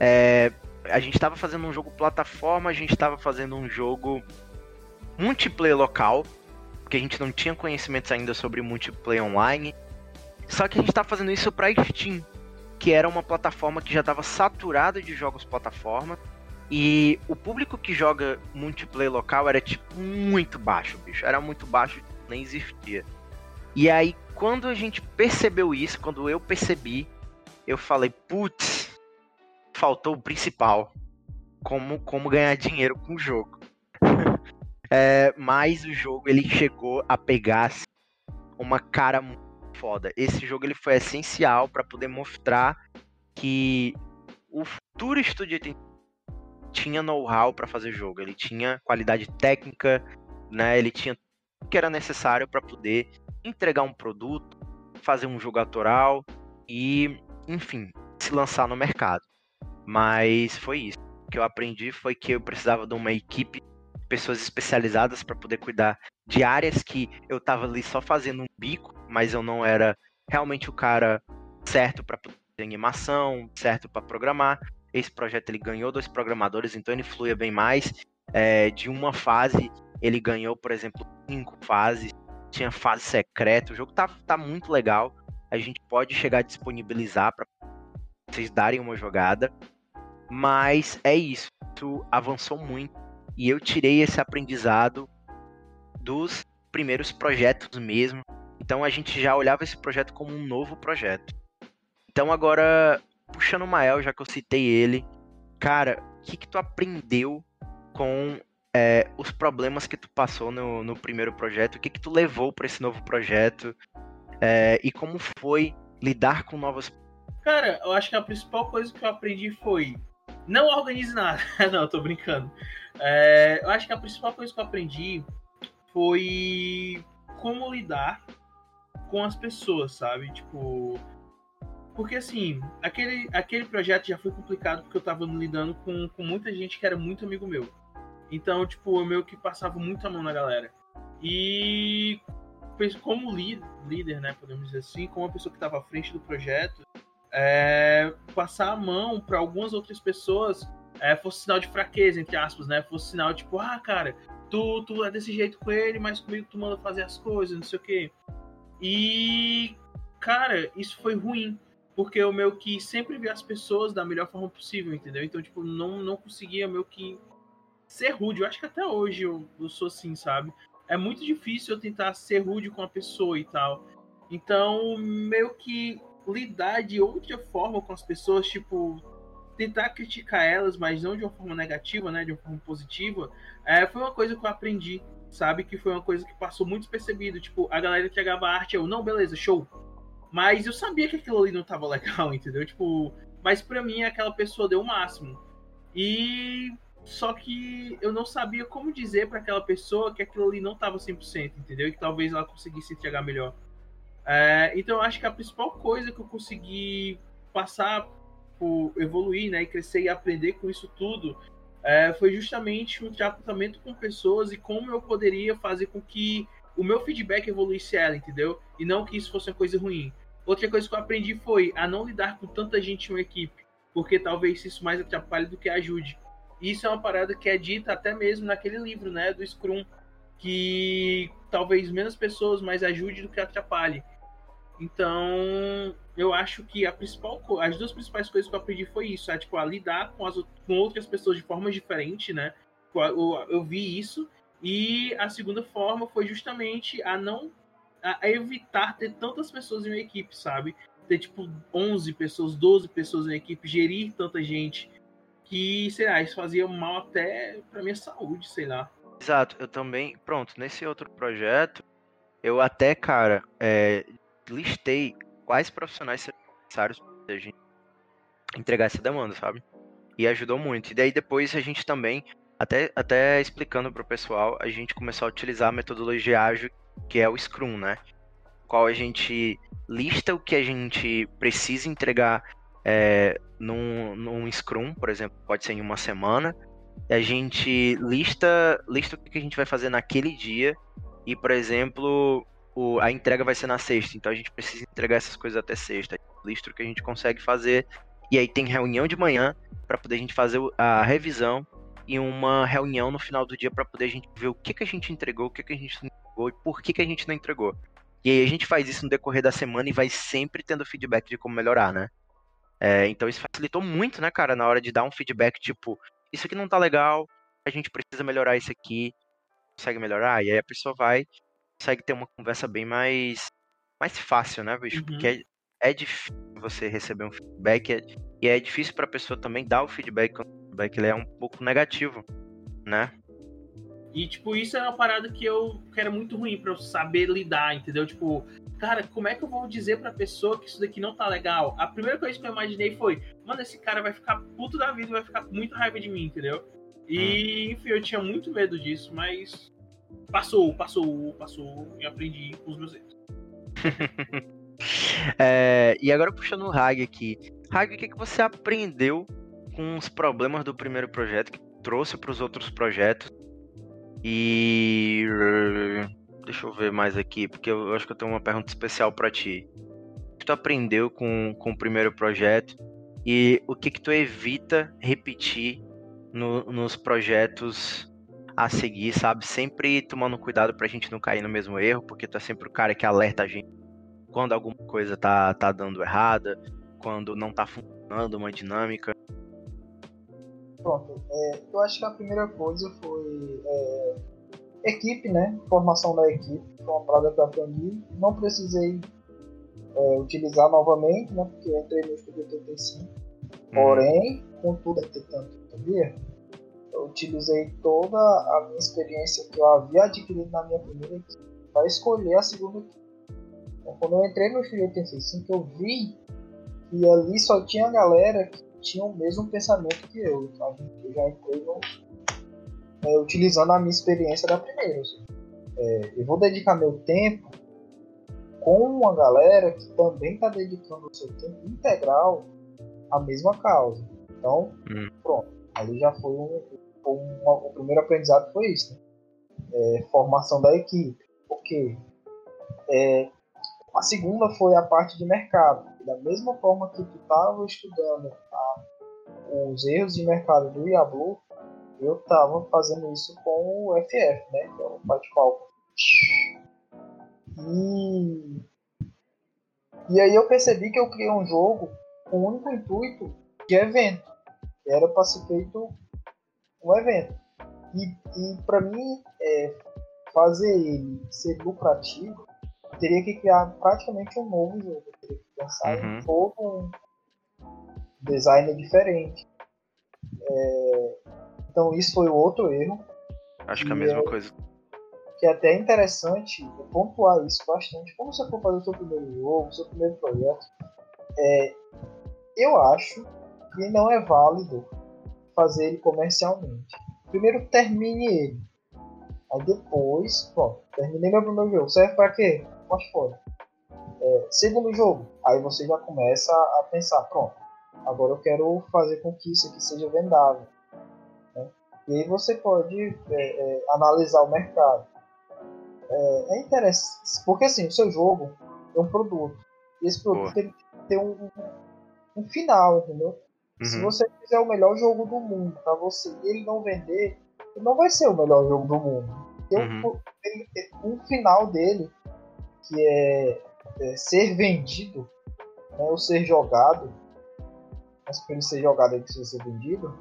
É, a gente estava fazendo um jogo plataforma, a gente estava fazendo um jogo multiplayer local, porque a gente não tinha conhecimentos ainda sobre multiplayer online. Só que a gente estava fazendo isso para Steam, que era uma plataforma que já estava saturada de jogos plataforma. E o público que joga multiplayer local era tipo muito baixo, bicho. Era muito baixo, nem existia. E aí, quando a gente percebeu isso, quando eu percebi, eu falei, putz, faltou o principal. Como, como ganhar dinheiro com o jogo. É, mas o jogo ele chegou a pegar assim, uma cara muito foda. Esse jogo ele foi essencial para poder mostrar que o futuro estúdio tinha know-how para fazer jogo, ele tinha qualidade técnica, né? Ele tinha tudo que era necessário para poder entregar um produto, fazer um jogo e, enfim, se lançar no mercado. Mas foi isso. O que eu aprendi foi que eu precisava de uma equipe pessoas especializadas para poder cuidar de áreas que eu tava ali só fazendo um bico, mas eu não era realmente o cara certo para animação, certo para programar. Esse projeto ele ganhou dois programadores, então ele fluía bem mais. É, de uma fase, ele ganhou, por exemplo, cinco fases. Tinha fase secreta. O jogo tá, tá muito legal. A gente pode chegar a disponibilizar para vocês darem uma jogada. Mas é isso. Isso avançou muito e eu tirei esse aprendizado dos primeiros projetos mesmo. Então a gente já olhava esse projeto como um novo projeto. Então agora, puxando o Mael, já que eu citei ele, cara, o que, que tu aprendeu com é, os problemas que tu passou no, no primeiro projeto? O que, que tu levou para esse novo projeto? É, e como foi lidar com novas. Cara, eu acho que a principal coisa que eu aprendi foi não organize nada. não, tô brincando. É, eu acho que a principal coisa que eu aprendi foi como lidar com as pessoas, sabe? Tipo. Porque assim, aquele, aquele projeto já foi complicado porque eu tava lidando com, com muita gente que era muito amigo meu. Então, tipo, eu meio que passava muita mão na galera. E como líder, né, podemos dizer assim, como uma pessoa que estava à frente do projeto, é, passar a mão para algumas outras pessoas é, fosse sinal de fraqueza, entre aspas, né? Fosse sinal tipo, ah, cara, tu, tu é desse jeito com ele, mas comigo tu manda fazer as coisas, não sei o quê. E, cara, isso foi ruim, porque eu meio que sempre vi as pessoas da melhor forma possível, entendeu? Então, tipo, não, não conseguia meio que ser rude. Eu acho que até hoje eu, eu sou assim, sabe? É muito difícil eu tentar ser rude com a pessoa e tal. Então, meio que lidar de outra forma com as pessoas, tipo, tentar criticar elas, mas não de uma forma negativa, né, de uma forma positiva, é, foi uma coisa que eu aprendi, sabe, que foi uma coisa que passou muito despercebido, tipo, a galera que agava arte, eu, não, beleza, show, mas eu sabia que aquilo ali não tava legal, entendeu, tipo, mas para mim aquela pessoa deu o máximo, e só que eu não sabia como dizer para aquela pessoa que aquilo ali não tava 100%, entendeu, e que talvez ela conseguisse entregar melhor. É, então eu acho que a principal coisa que eu consegui passar por evoluir, né, e crescer e aprender com isso tudo, é, foi justamente um tratamento com pessoas e como eu poderia fazer com que o meu feedback evoluísse ela, entendeu? E não que isso fosse uma coisa ruim. Outra coisa que eu aprendi foi a não lidar com tanta gente em uma equipe, porque talvez isso mais atrapalhe do que ajude. Isso é uma parada que é dita até mesmo naquele livro, né, do Scrum, que talvez menos pessoas mais ajude do que atrapalhe. Então, eu acho que a principal, as duas principais coisas que eu aprendi foi isso, é, tipo, a lidar com, as, com outras pessoas de forma diferente, né? Eu, eu vi isso. E a segunda forma foi justamente a não a evitar ter tantas pessoas em uma equipe, sabe? Ter tipo 11 pessoas, 12 pessoas em equipe, gerir tanta gente que, sei lá, isso fazia mal até pra minha saúde, sei lá. Exato, eu também, pronto, nesse outro projeto, eu até, cara, é, listei quais profissionais seriam necessários para a gente entregar essa demanda, sabe? E ajudou muito. E daí depois a gente também, até, até explicando para o pessoal, a gente começou a utilizar a metodologia ágil, que é o Scrum, né? Qual a gente lista o que a gente precisa entregar é, num, num Scrum, por exemplo, pode ser em uma semana. A gente lista, lista o que a gente vai fazer naquele dia. E, por exemplo, o, a entrega vai ser na sexta, então a gente precisa entregar essas coisas até sexta. Listro que a gente consegue fazer. E aí tem reunião de manhã para poder a gente fazer a revisão e uma reunião no final do dia para poder a gente ver o que, que a gente entregou, o que, que a gente não entregou e por que, que a gente não entregou. E aí a gente faz isso no decorrer da semana e vai sempre tendo feedback de como melhorar, né? É, então isso facilitou muito, né, cara, na hora de dar um feedback tipo, isso aqui não tá legal, a gente precisa melhorar isso aqui, consegue melhorar? E aí a pessoa vai consegue ter uma conversa bem mais, mais fácil, né, bicho? Uhum. Porque é, é difícil você receber um feedback é, e é difícil para a pessoa também dar o feedback quando o feedback ele é um pouco negativo, né? E, tipo, isso é uma parada que eu que era muito ruim para eu saber lidar, entendeu? Tipo, cara, como é que eu vou dizer pra pessoa que isso daqui não tá legal? A primeira coisa que eu imaginei foi, mano, esse cara vai ficar puto da vida, vai ficar com muita raiva de mim, entendeu? E, enfim, eu tinha muito medo disso, mas passou, passou, passou e aprendi com os meus erros. é, e agora puxando o Hag aqui. Hag, o que, que você aprendeu com os problemas do primeiro projeto que trouxe para os outros projetos? E deixa eu ver mais aqui, porque eu acho que eu tenho uma pergunta especial para ti. O que tu aprendeu com, com o primeiro projeto e o que que tu evita repetir no, nos projetos a seguir, sabe? Sempre tomando cuidado pra gente não cair no mesmo erro, porque tu é sempre o cara que alerta a gente quando alguma coisa tá, tá dando errada, quando não tá funcionando uma dinâmica. Pronto, é, eu acho que a primeira coisa foi é, equipe, né? Formação da equipe, foi uma parada que eu aprendi. Não precisei é, utilizar novamente, né? Porque eu entrei no Estúdio 85. Uhum. Porém, contudo, é ter tanto sabia? Eu utilizei toda a minha experiência que eu havia adquirido na minha primeira equipe para escolher a segunda equipe. Então, quando eu entrei no Estúdio 85, eu vi que ali só tinha galera que tinha o mesmo pensamento que eu. Então eu já entrei no, é, utilizando a minha experiência da primeira. é, eu vou dedicar meu tempo com uma galera que também está dedicando o seu tempo integral à mesma causa. Então, hum. pronto. Ali já foi um, o primeiro aprendizado foi isso. Né? É, formação da equipe. Porque é, a segunda foi a parte de mercado. Da mesma forma que tu estava estudando a, os erros de mercado do Yablu, eu estava fazendo isso com o FF, né? Que é o bate-palco. E... e aí eu percebi que eu criei um jogo com o único intuito de evento. Era para ser feito um evento. E, e para mim, é, fazer ele ser lucrativo, teria que criar praticamente um novo jogo. Eu teria que pensar uhum. em todo um design diferente. É, então isso foi o outro erro. Acho que é a mesma é, coisa. Que é até interessante pontuar isso bastante. Quando você for fazer o seu primeiro jogo, o seu primeiro projeto, é, eu acho que não é válido fazer ele comercialmente. Primeiro termine ele. Aí depois, pronto, terminei meu primeiro jogo. Serve pra quê? Pode fora. É, segundo jogo, aí você já começa a pensar, pronto, agora eu quero fazer com que isso aqui seja vendável. E aí você pode é, é, analisar o mercado. É, é, interessante, porque assim, o seu jogo é um produto. E esse produto tem que ter um, um, um final, entendeu? Uhum. Se você fizer o melhor jogo do mundo para você e ele não vender, ele não vai ser o melhor jogo do mundo. Uhum. um, um, final dele que é, é ser vendido, né, ou ser jogado. Mas para ele ser jogado ele precisa ser vendido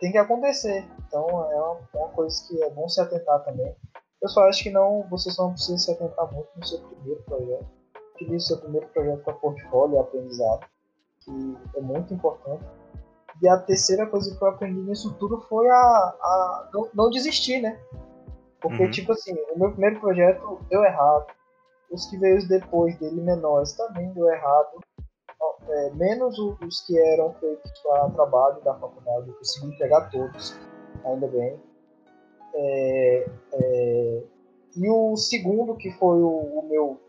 tem que acontecer. Então é uma, é uma, coisa que é bom se atentar também. Eu só acho que não, você só não precisa se atentar muito no seu primeiro projeto. Utilize o seu primeiro projeto para portfólio e aprendizado, que é muito importante. E a terceira coisa que eu aprendi nisso tudo foi a, a não, não desistir, né? Porque, uhum. tipo assim, o meu primeiro projeto deu errado. Os que veio depois dele menores também deu errado é, menos os que eram feitos para trabalho da faculdade, eu consegui pegar todos, ainda bem. É, é, e o segundo, que foi o, o, meu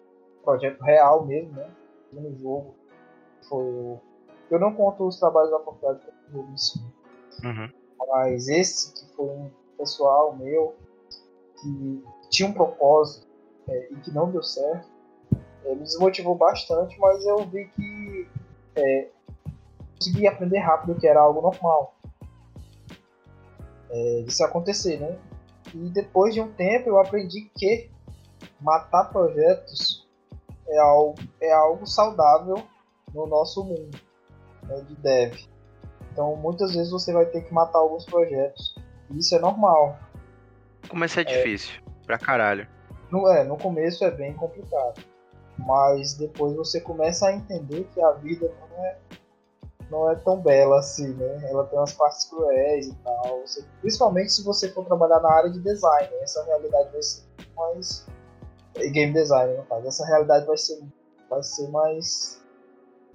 projeto real mesmo, né? No jogo, foi o. Eu não conto os trabalhos da faculdade como si. Uhum. Mas esse que foi um pessoal meu que tinha um propósito é, e que não deu certo, é, me desmotivou bastante, mas eu vi que é, consegui aprender rápido que era algo normal é, isso acontecer, né? E depois de um tempo eu aprendi que matar projetos é algo, é algo saudável no nosso mundo né, de dev. Então muitas vezes você vai ter que matar alguns projetos. E isso é normal. Começo é difícil, pra caralho. No, é, no começo é bem complicado mas depois você começa a entender que a vida não é não é tão bela assim, né? Ela tem umas partes cruéis e tal. Você, principalmente se você for trabalhar na área de design, né? essa realidade vai ser mais. Game design, no caso. Essa realidade vai ser, vai ser mais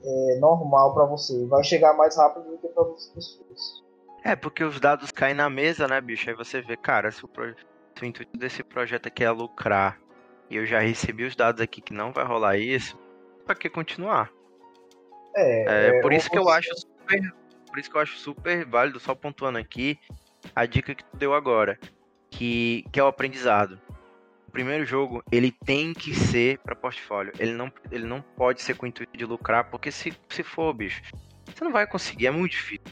é, normal para você. Vai chegar mais rápido do que para outras pessoas. É, porque os dados caem na mesa, né, bicho? Aí você vê, cara, se o, pro... se o intuito desse projeto aqui é lucrar e eu já recebi os dados aqui que não vai rolar isso, pra que continuar? É, É, é, por isso que eu acho super. Por isso que eu acho super válido, só pontuando aqui, a dica que tu deu agora. Que, que é o aprendizado. O primeiro jogo, ele tem que ser para portfólio. Ele não, ele não pode ser com o intuito de lucrar, porque se, se for, bicho, você não vai conseguir, é muito difícil.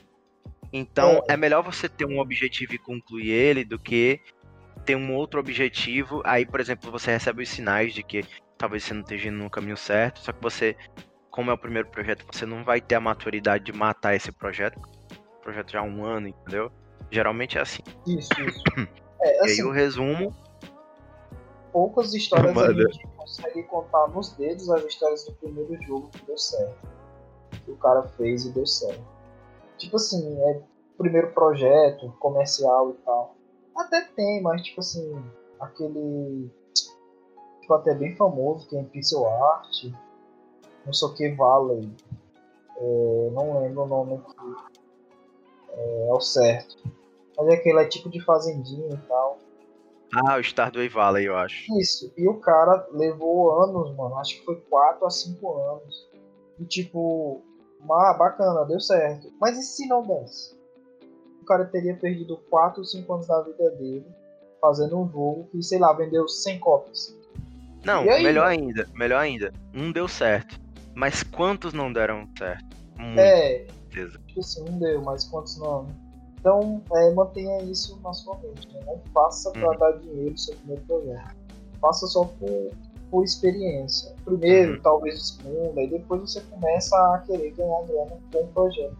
Então, é melhor você ter um objetivo e concluir ele do que ter um outro objetivo. Aí, por exemplo, você recebe os sinais de que talvez você não esteja indo no caminho certo, só que você como é o primeiro projeto, você não vai ter a maturidade de matar esse projeto. O projeto já há um ano, entendeu? Geralmente é assim. Isso, isso. É, E aí assim, o resumo. Poucas histórias a Manda. gente consegue contar nos dedos as histórias do primeiro jogo que deu certo. Que o cara fez e deu certo. Tipo assim, é primeiro projeto, comercial e tal. Até tem, mas tipo assim, aquele. Tipo, até bem famoso, que é pixel art. Não sei o que Valley. É, não lembro o nome aqui. É, ao certo. Mas é aquele é tipo de fazendinha e tal. Ah, o Stardew Valley, eu acho. Isso, e o cara levou anos, mano. Acho que foi 4 a 5 anos. E tipo, ah, bacana, deu certo. Mas e se não desse? O cara teria perdido 4 ou 5 anos da vida dele fazendo um jogo que, sei lá, vendeu 100 cópias. Não, aí? melhor ainda, melhor ainda. Um deu certo. Mas quantos não deram certo? Muito, É, certeza. tipo assim, um deu, mas quantos não? Então, é, mantenha isso na sua mente. Né? Não faça pra Uhum. dar dinheiro no seu primeiro projeto. Faça só por, por experiência. Primeiro, Uhum. talvez o segundo, aí depois você começa a querer ganhar grana com o projeto.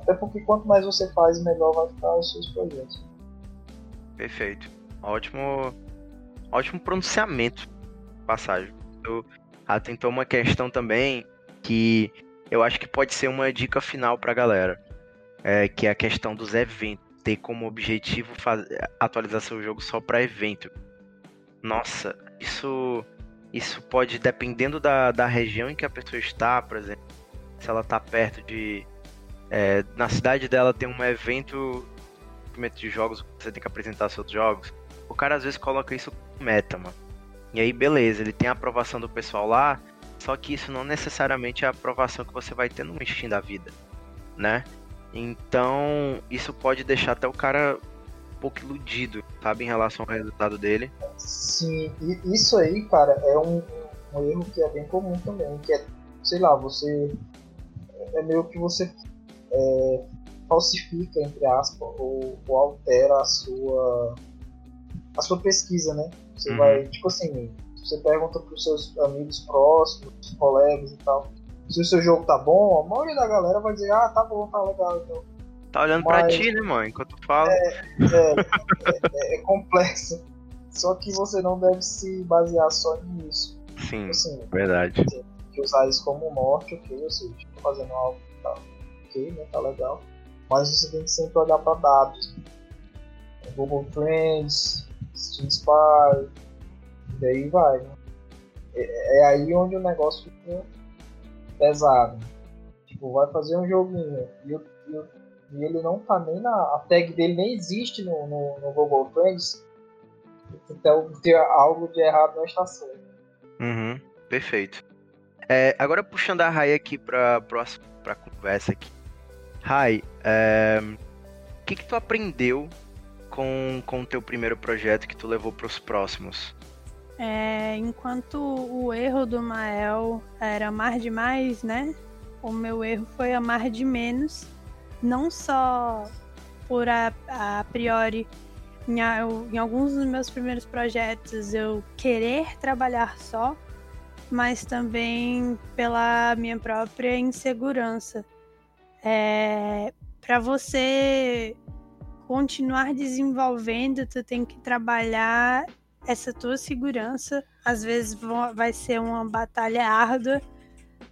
Até porque quanto mais você faz, melhor vai ficar os seus projetos. Perfeito. Ótimo. Ótimo pronunciamento. Passagem. Tu atentou uma questão também que eu acho que pode ser uma dica final pra galera. É, que é a questão dos eventos. Ter como objetivo faz... atualizar seu jogo só pra evento. Nossa, isso. Isso pode, dependendo da, da região em que a pessoa está, por exemplo, se ela tá perto de. é, na cidade dela tem um evento de jogos, você tem que apresentar seus jogos. O cara às vezes coloca isso como meta, mano. E aí, beleza, ele tem a aprovação do pessoal lá, só que isso não necessariamente é a aprovação que você vai ter no Steam da vida, né? Então, isso pode deixar até o cara um pouco iludido, sabe, em relação ao resultado dele. Sim, e isso aí, cara, é um, um erro que é bem comum também, que é, sei lá, você. É meio que você é, falsifica, entre aspas, ou, ou altera a sua. a sua pesquisa, né? Você Uhum. vai, tipo assim, você pergunta pros seus amigos próximos, colegas e tal. Se o seu jogo tá bom, a maioria da galera vai dizer, ah, tá bom, tá legal, então. Tá olhando pra Mas- ti, né, mano? Enquanto tu fala. É, é, é complexo. Só que você não deve se basear só nisso. Sim, Assim, verdade. de usar isso como norte, ok, ou seja, tô fazendo algo que tá ok, né, tá legal. Mas você tem que sempre olhar para dados. né? Google Trends, Steam Spy, e daí vai. né? É, é aí onde o negócio fica pesado. Tipo, vai fazer um joguinho e, o- e o- e ele não tá nem na. A tag dele nem existe no, no, no Google Trends. Então tem algo de errado está certo. Uhum, perfeito. É, agora puxando a Rai aqui pra, pra, pra conversa aqui. Rai, é, o que, que tu aprendeu com o teu primeiro projeto que tu levou pros próximos? É, enquanto o erro do Mael era amar demais, né? O meu erro foi amar de menos. Não só por a, a priori, em, em alguns dos meus primeiros projetos, eu querer trabalhar só, mas também pela minha própria insegurança. É, Para você continuar desenvolvendo, tu tem que trabalhar essa tua segurança. Às vezes vai ser uma batalha árdua,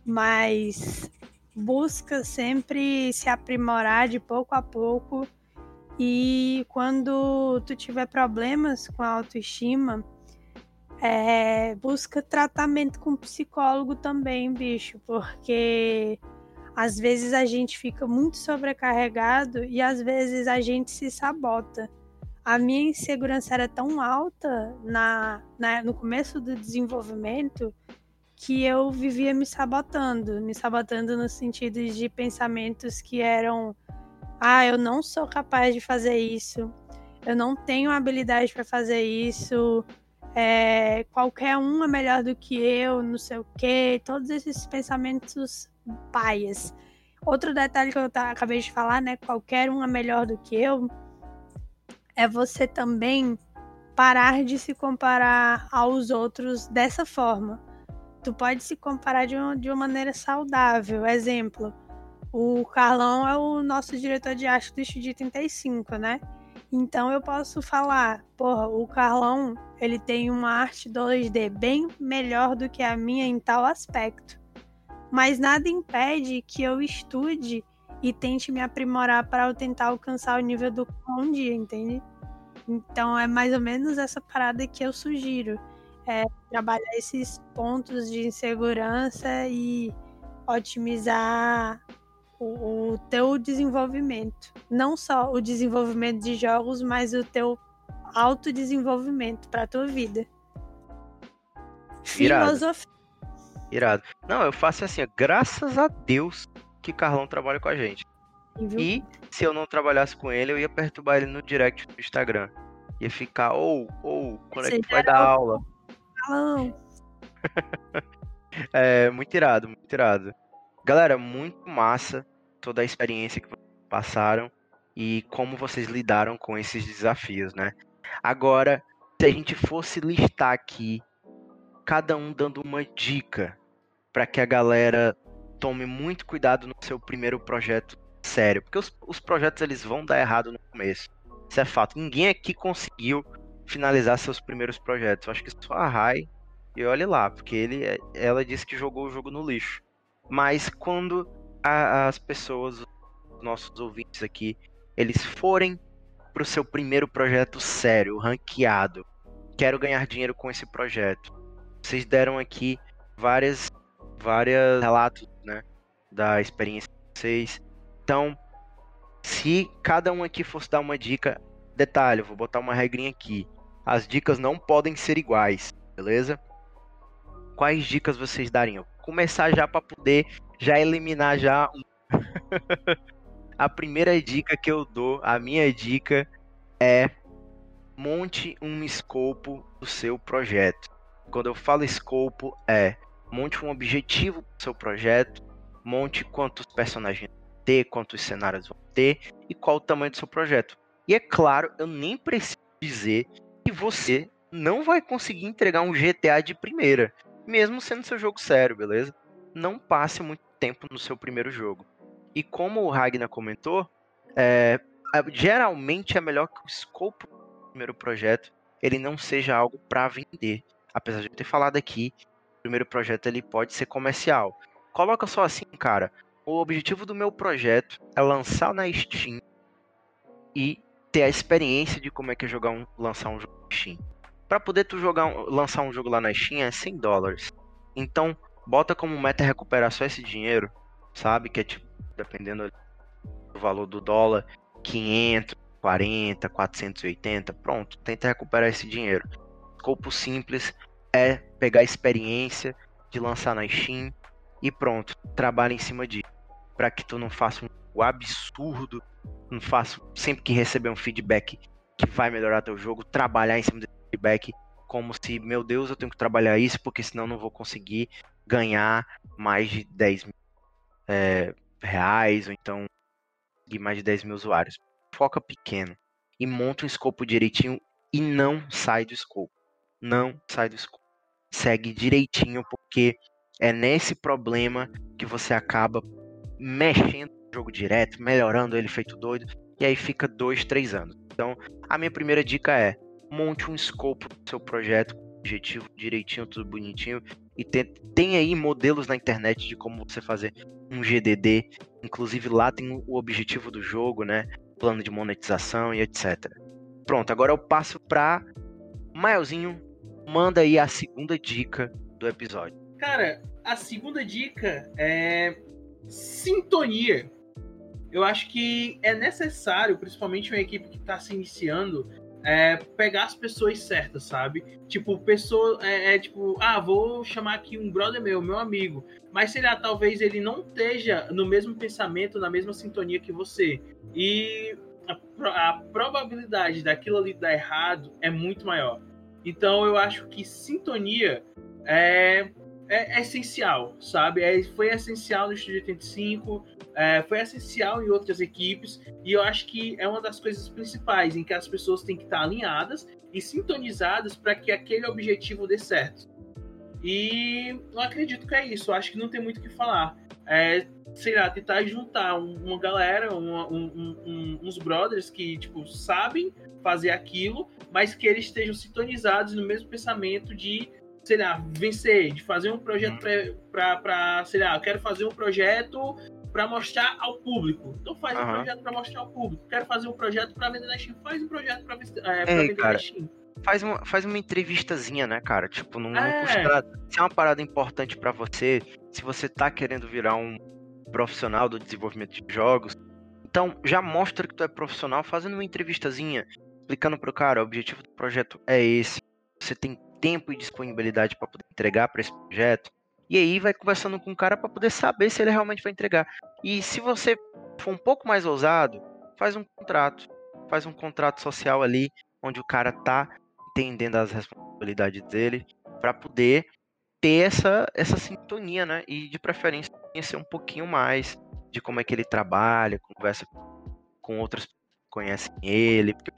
mas busca sempre se aprimorar de pouco a pouco. E quando tu tiver problemas com a autoestima, é, busca tratamento com psicólogo também, bicho, porque às vezes a gente fica muito sobrecarregado e às vezes a gente se sabota. A minha insegurança era tão alta na, na no começo do desenvolvimento que eu vivia me sabotando, me sabotando no sentido de pensamentos que eram: ah, eu não sou capaz de fazer isso, eu não tenho habilidade para fazer isso, é, qualquer um é melhor do que eu, não sei o quê, todos esses pensamentos paias. Outro detalhe que eu acabei de falar, né? Qualquer um é melhor do que eu, é você também parar de se comparar aos outros dessa forma. Tu pode se comparar de uma, de uma maneira saudável. Exemplo, o Carlão é o nosso diretor de arte do Estúdio 35, né? Então eu posso falar, porra, o Carlão, ele tem uma arte 2D bem melhor do que a minha em tal aspecto mas nada impede que eu estude e tente me aprimorar para eu tentar alcançar o nível do um dia, entende? Então é mais ou menos essa parada que eu sugiro. É trabalhar esses pontos de insegurança e otimizar o, o teu desenvolvimento. Não só o desenvolvimento de jogos, mas o teu autodesenvolvimento para a tua vida. Filosofia Irado. Não, eu faço assim, graças a Deus que Carlão trabalha com a gente. E se eu não trabalhasse com ele, eu ia perturbar ele no direct do Instagram. Ia ficar, ou, oh, ou, oh, quando Você é que vai dar aula? Carlão. é, muito irado, muito irado. Galera, muito massa toda a experiência que vocês passaram e como vocês lidaram com esses desafios, né? Agora, se a gente fosse listar aqui cada um dando uma dica para que a galera tome muito cuidado no seu primeiro projeto sério, porque os, os projetos eles vão dar errado no começo. Isso é fato. Ninguém aqui conseguiu finalizar seus primeiros projetos. Eu acho que só a Rai e olhe lá, porque ele, ela disse que jogou o jogo no lixo. Mas quando a, as pessoas, os nossos ouvintes aqui, eles forem para o seu primeiro projeto sério, ranqueado, quero ganhar dinheiro com esse projeto. Vocês deram aqui várias, várias relatos, da experiência de vocês. Então, se cada um aqui fosse dar uma dica, detalhe, eu vou botar uma regrinha aqui. As dicas não podem ser iguais, beleza? Quais dicas vocês dariam? Começar já para poder já eliminar já a primeira dica que eu dou, a minha dica é monte um escopo do seu projeto. Quando eu falo escopo, é monte um objetivo do seu projeto, monte quantos personagens vão ter, quantos cenários vão ter e qual o tamanho do seu projeto. E é claro, eu nem preciso dizer que você não vai conseguir entregar um GTA de primeira, mesmo sendo seu jogo sério, beleza? Não passe muito tempo no seu primeiro jogo. E como o Ragnar comentou, é, geralmente é melhor que o escopo do primeiro projeto ele não seja algo para vender apesar de eu ter falado aqui, o primeiro projeto ele pode ser comercial. Coloca só assim, cara. O objetivo do meu projeto é lançar na Steam e ter a experiência de como é que é jogar um, lançar um jogo na Steam. Para poder tu jogar lançar um jogo lá na Steam é 100 dólares. Então, bota como meta recuperar só esse dinheiro, sabe? Que é tipo, dependendo do valor do dólar, 500, 40, 480, pronto, tenta recuperar esse dinheiro. Escopo simples, é pegar a experiência de lançar na Steam e pronto, trabalha em cima disso. Para que tu não faça um absurdo, não faça sempre que receber um feedback que vai melhorar teu jogo, trabalhar em cima desse feedback como se, meu Deus, eu tenho que trabalhar isso porque senão não vou conseguir ganhar mais de 10 mil é, reais ou então de mais de 10 mil usuários. Foca pequeno e monta um escopo direitinho e não sai do escopo. Não sai do escopo segue direitinho, porque é nesse problema que você acaba mexendo no jogo direto, melhorando ele feito doido, e aí fica dois, três anos. Então, a minha primeira dica é monte um escopo do seu projeto, objetivo direitinho, tudo bonitinho, E tem, aí modelos na internet de como você fazer um GDD. Inclusive lá tem o objetivo do jogo, né? Plano de monetização e etc. Pronto, agora eu passo para Maelzinho. Manda aí a segunda dica do episódio. Cara, a segunda dica é sintonia. Eu acho que é necessário, principalmente uma equipe que está se iniciando, é, pegar as pessoas certas, sabe? Tipo, pessoa é, é, tipo, ah, vou chamar aqui um brother meu, meu amigo, mas sei lá, talvez ele não esteja no mesmo pensamento, na mesma sintonia que você. E a, a probabilidade daquilo ali dar errado é muito maior. Então eu acho que sintonia é é, é essencial, sabe? É, foi essencial no Estúdio 85, é, foi essencial em outras equipes, e eu acho que é uma das coisas principais em que as pessoas têm que estar alinhadas e sintonizadas para que aquele objetivo dê certo. E eu acredito que é isso, acho que não tem muito o que falar. É, sei lá, tentar juntar uma galera, uma, um, um, uns brothers que, tipo, sabem fazer aquilo, mas que eles estejam sintonizados no mesmo pensamento de sei lá, vencer, de fazer um projeto uhum. para, sei lá, eu quero fazer um projeto para mostrar ao público. Então faz uhum. um projeto para mostrar ao público. Quero fazer um projeto para vender na Steam, faz um projeto para é, é, vender cara, na Steam. Faz uma, faz uma entrevistazinha, né, cara? Tipo, não, é. não custa. Se é uma parada importante para você, se você tá querendo virar um profissional do desenvolvimento de jogos, então já mostra que tu é profissional fazendo uma entrevistazinha, explicando pro cara, o objetivo do projeto é esse. Você tem tempo e disponibilidade para poder entregar para esse projeto. E aí vai conversando com o cara para poder saber se ele realmente vai entregar. E se você for um pouco mais ousado, faz um contrato, faz um contrato social ali onde o cara tá entendendo as responsabilidades dele para poder ter essa essa sintonia, né? E de preferência conhecer um pouquinho mais de como é que ele trabalha, conversa com outras que conhecem ele, porque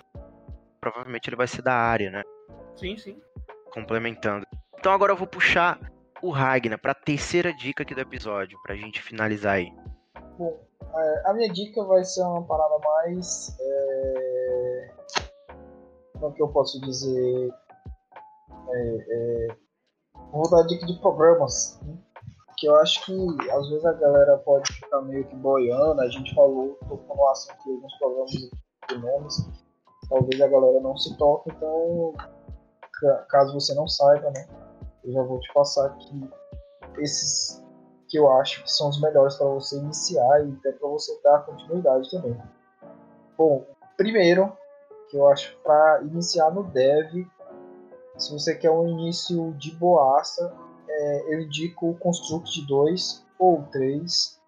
provavelmente ele vai ser da área, né? Sim, sim complementando. Então agora eu vou puxar o Ragnar para a terceira dica aqui do episódio, para a gente finalizar aí. Bom, é, a minha dica vai ser uma parada mais. É... Como é que eu posso dizer? É, é... Vou dar dica de programas. Né? Que eu acho que às vezes a galera pode ficar meio que boiando. A gente falou, tocou no assunto de alguns programas de nomes. Talvez a galera não se toque, então caso você não saiba, né? Eu já vou te passar aqui esses que eu acho que são os melhores para você iniciar e até para você dar continuidade também. Bom, primeiro, que eu acho para iniciar no dev, se você quer um início de boaça, é, eu indico o Construct 2 ou 3.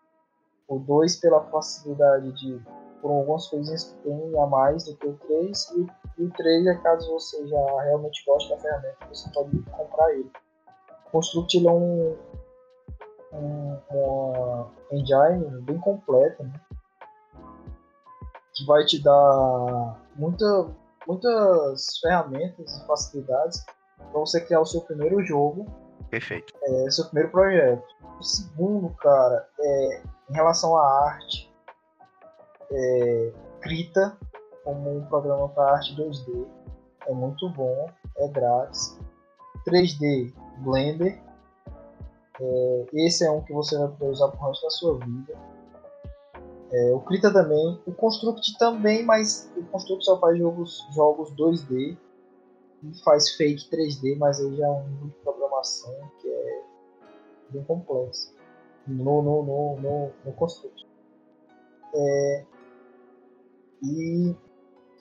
O 2 pela facilidade de por algumas coisinhas que tem a mais do que o 3 e e o 3 é caso você já realmente goste da ferramenta, você pode comprar ele. O Construct ele é um, um, uma engine bem completa, né? que vai te dar muita, muitas ferramentas e facilidades para você criar o seu primeiro jogo. Perfeito. É, seu primeiro projeto. O segundo, cara, é em relação à arte, é, Krita como um programa para arte 2D. É muito bom, é grátis. 3D Blender. É, esse é um que você vai poder usar pro resto da sua vida. É, o Krita também. O Construct também, mas o Construct só faz jogos, jogos 2D. E faz fake 3D, mas aí já é um nível de programação que é bem complexo. No, no, no, no, no Construct. É, e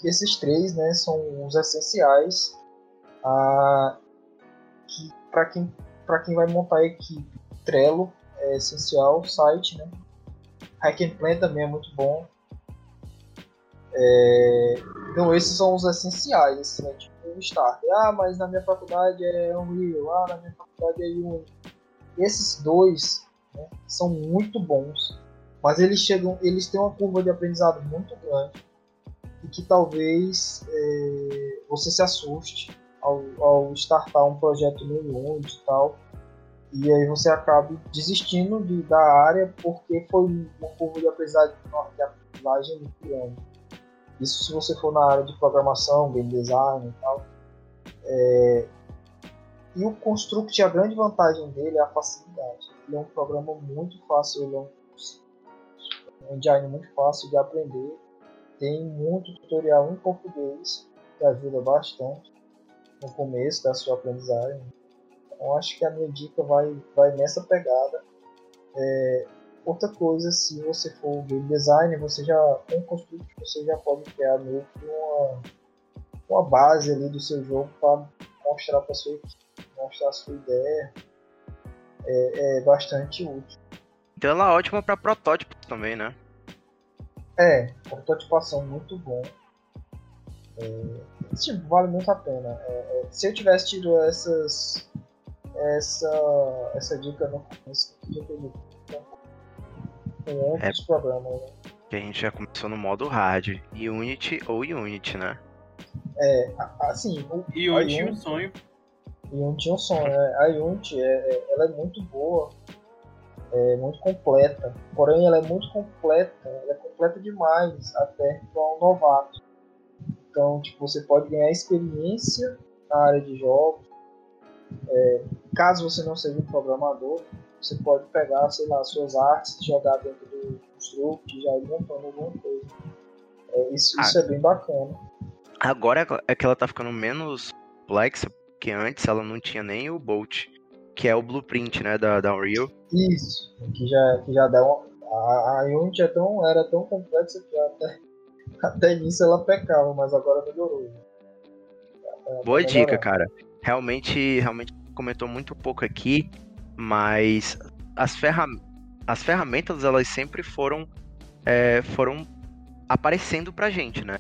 esses três né, são os essenciais que para quem, quem vai montar a equipe. Trello é essencial, site, né? Hack and Plan também é muito bom. É, então esses são os essenciais, assim, né? tipo o Start. Ah, mas na minha faculdade é Unreal, ah, na minha faculdade é Unity. Esses dois né, são muito bons, mas eles chegam, eles têm uma curva de aprendizado muito grande e que talvez é, você se assuste ao, ao startar um projeto no Unity e tal, e aí você acabe desistindo de, da área porque foi uma curva de aprendizagem, muito grande. Isso se você for na área de programação, game design e tal. É, e o Construct, a grande vantagem dele é a facilidade. Ele é um programa muito fácil, ele é um engine muito fácil de aprender. Tem muito tutorial em português que ajuda bastante no começo da sua aprendizagem. Então acho que a minha dica vai, vai nessa pegada. É, outra coisa, se você for game design, você já com o Construct você já pode criar meio que uma, uma base ali do seu jogo para mostrar para sua equipe, mostrar a sua ideia. É, é bastante útil. Então ela é ótima para protótipos também, né? É, prototipação muito bom. É, tipo, vale muito a pena. É, é, se eu tivesse tido essas essa essa dica no começo, eu teria com outros É. programas. Né? Que a gente já começou no modo hard. Unity ou Unity, né? É, assim, o, E a hoje um Unity- sonho. Unity é um som, né? A Unity, é, é- ela é muito boa, é muito completa. Porém, ela é muito completa, ela é completa demais até para um novato. Então, tipo, você pode ganhar experiência na área de jogos. É, caso você não seja um programador, você pode pegar, sei lá, suas artes, jogar dentro do Construct e já ir montando alguma coisa. É, isso, isso é bem bacana. Agora é que ela tá ficando menos complexa, porque antes ela não tinha nem o Bolt, que é o blueprint, né, da, da Unreal. Isso, que já, que já dá uma. A, a Unity é tão, era tão complexa que até, até nisso ela pecava, mas agora melhorou. Tá- Boa dica, melhorando. cara. Realmente, realmente comentou muito pouco aqui, mas as, ferra as ferramentas elas sempre foram é, foram aparecendo pra gente, né?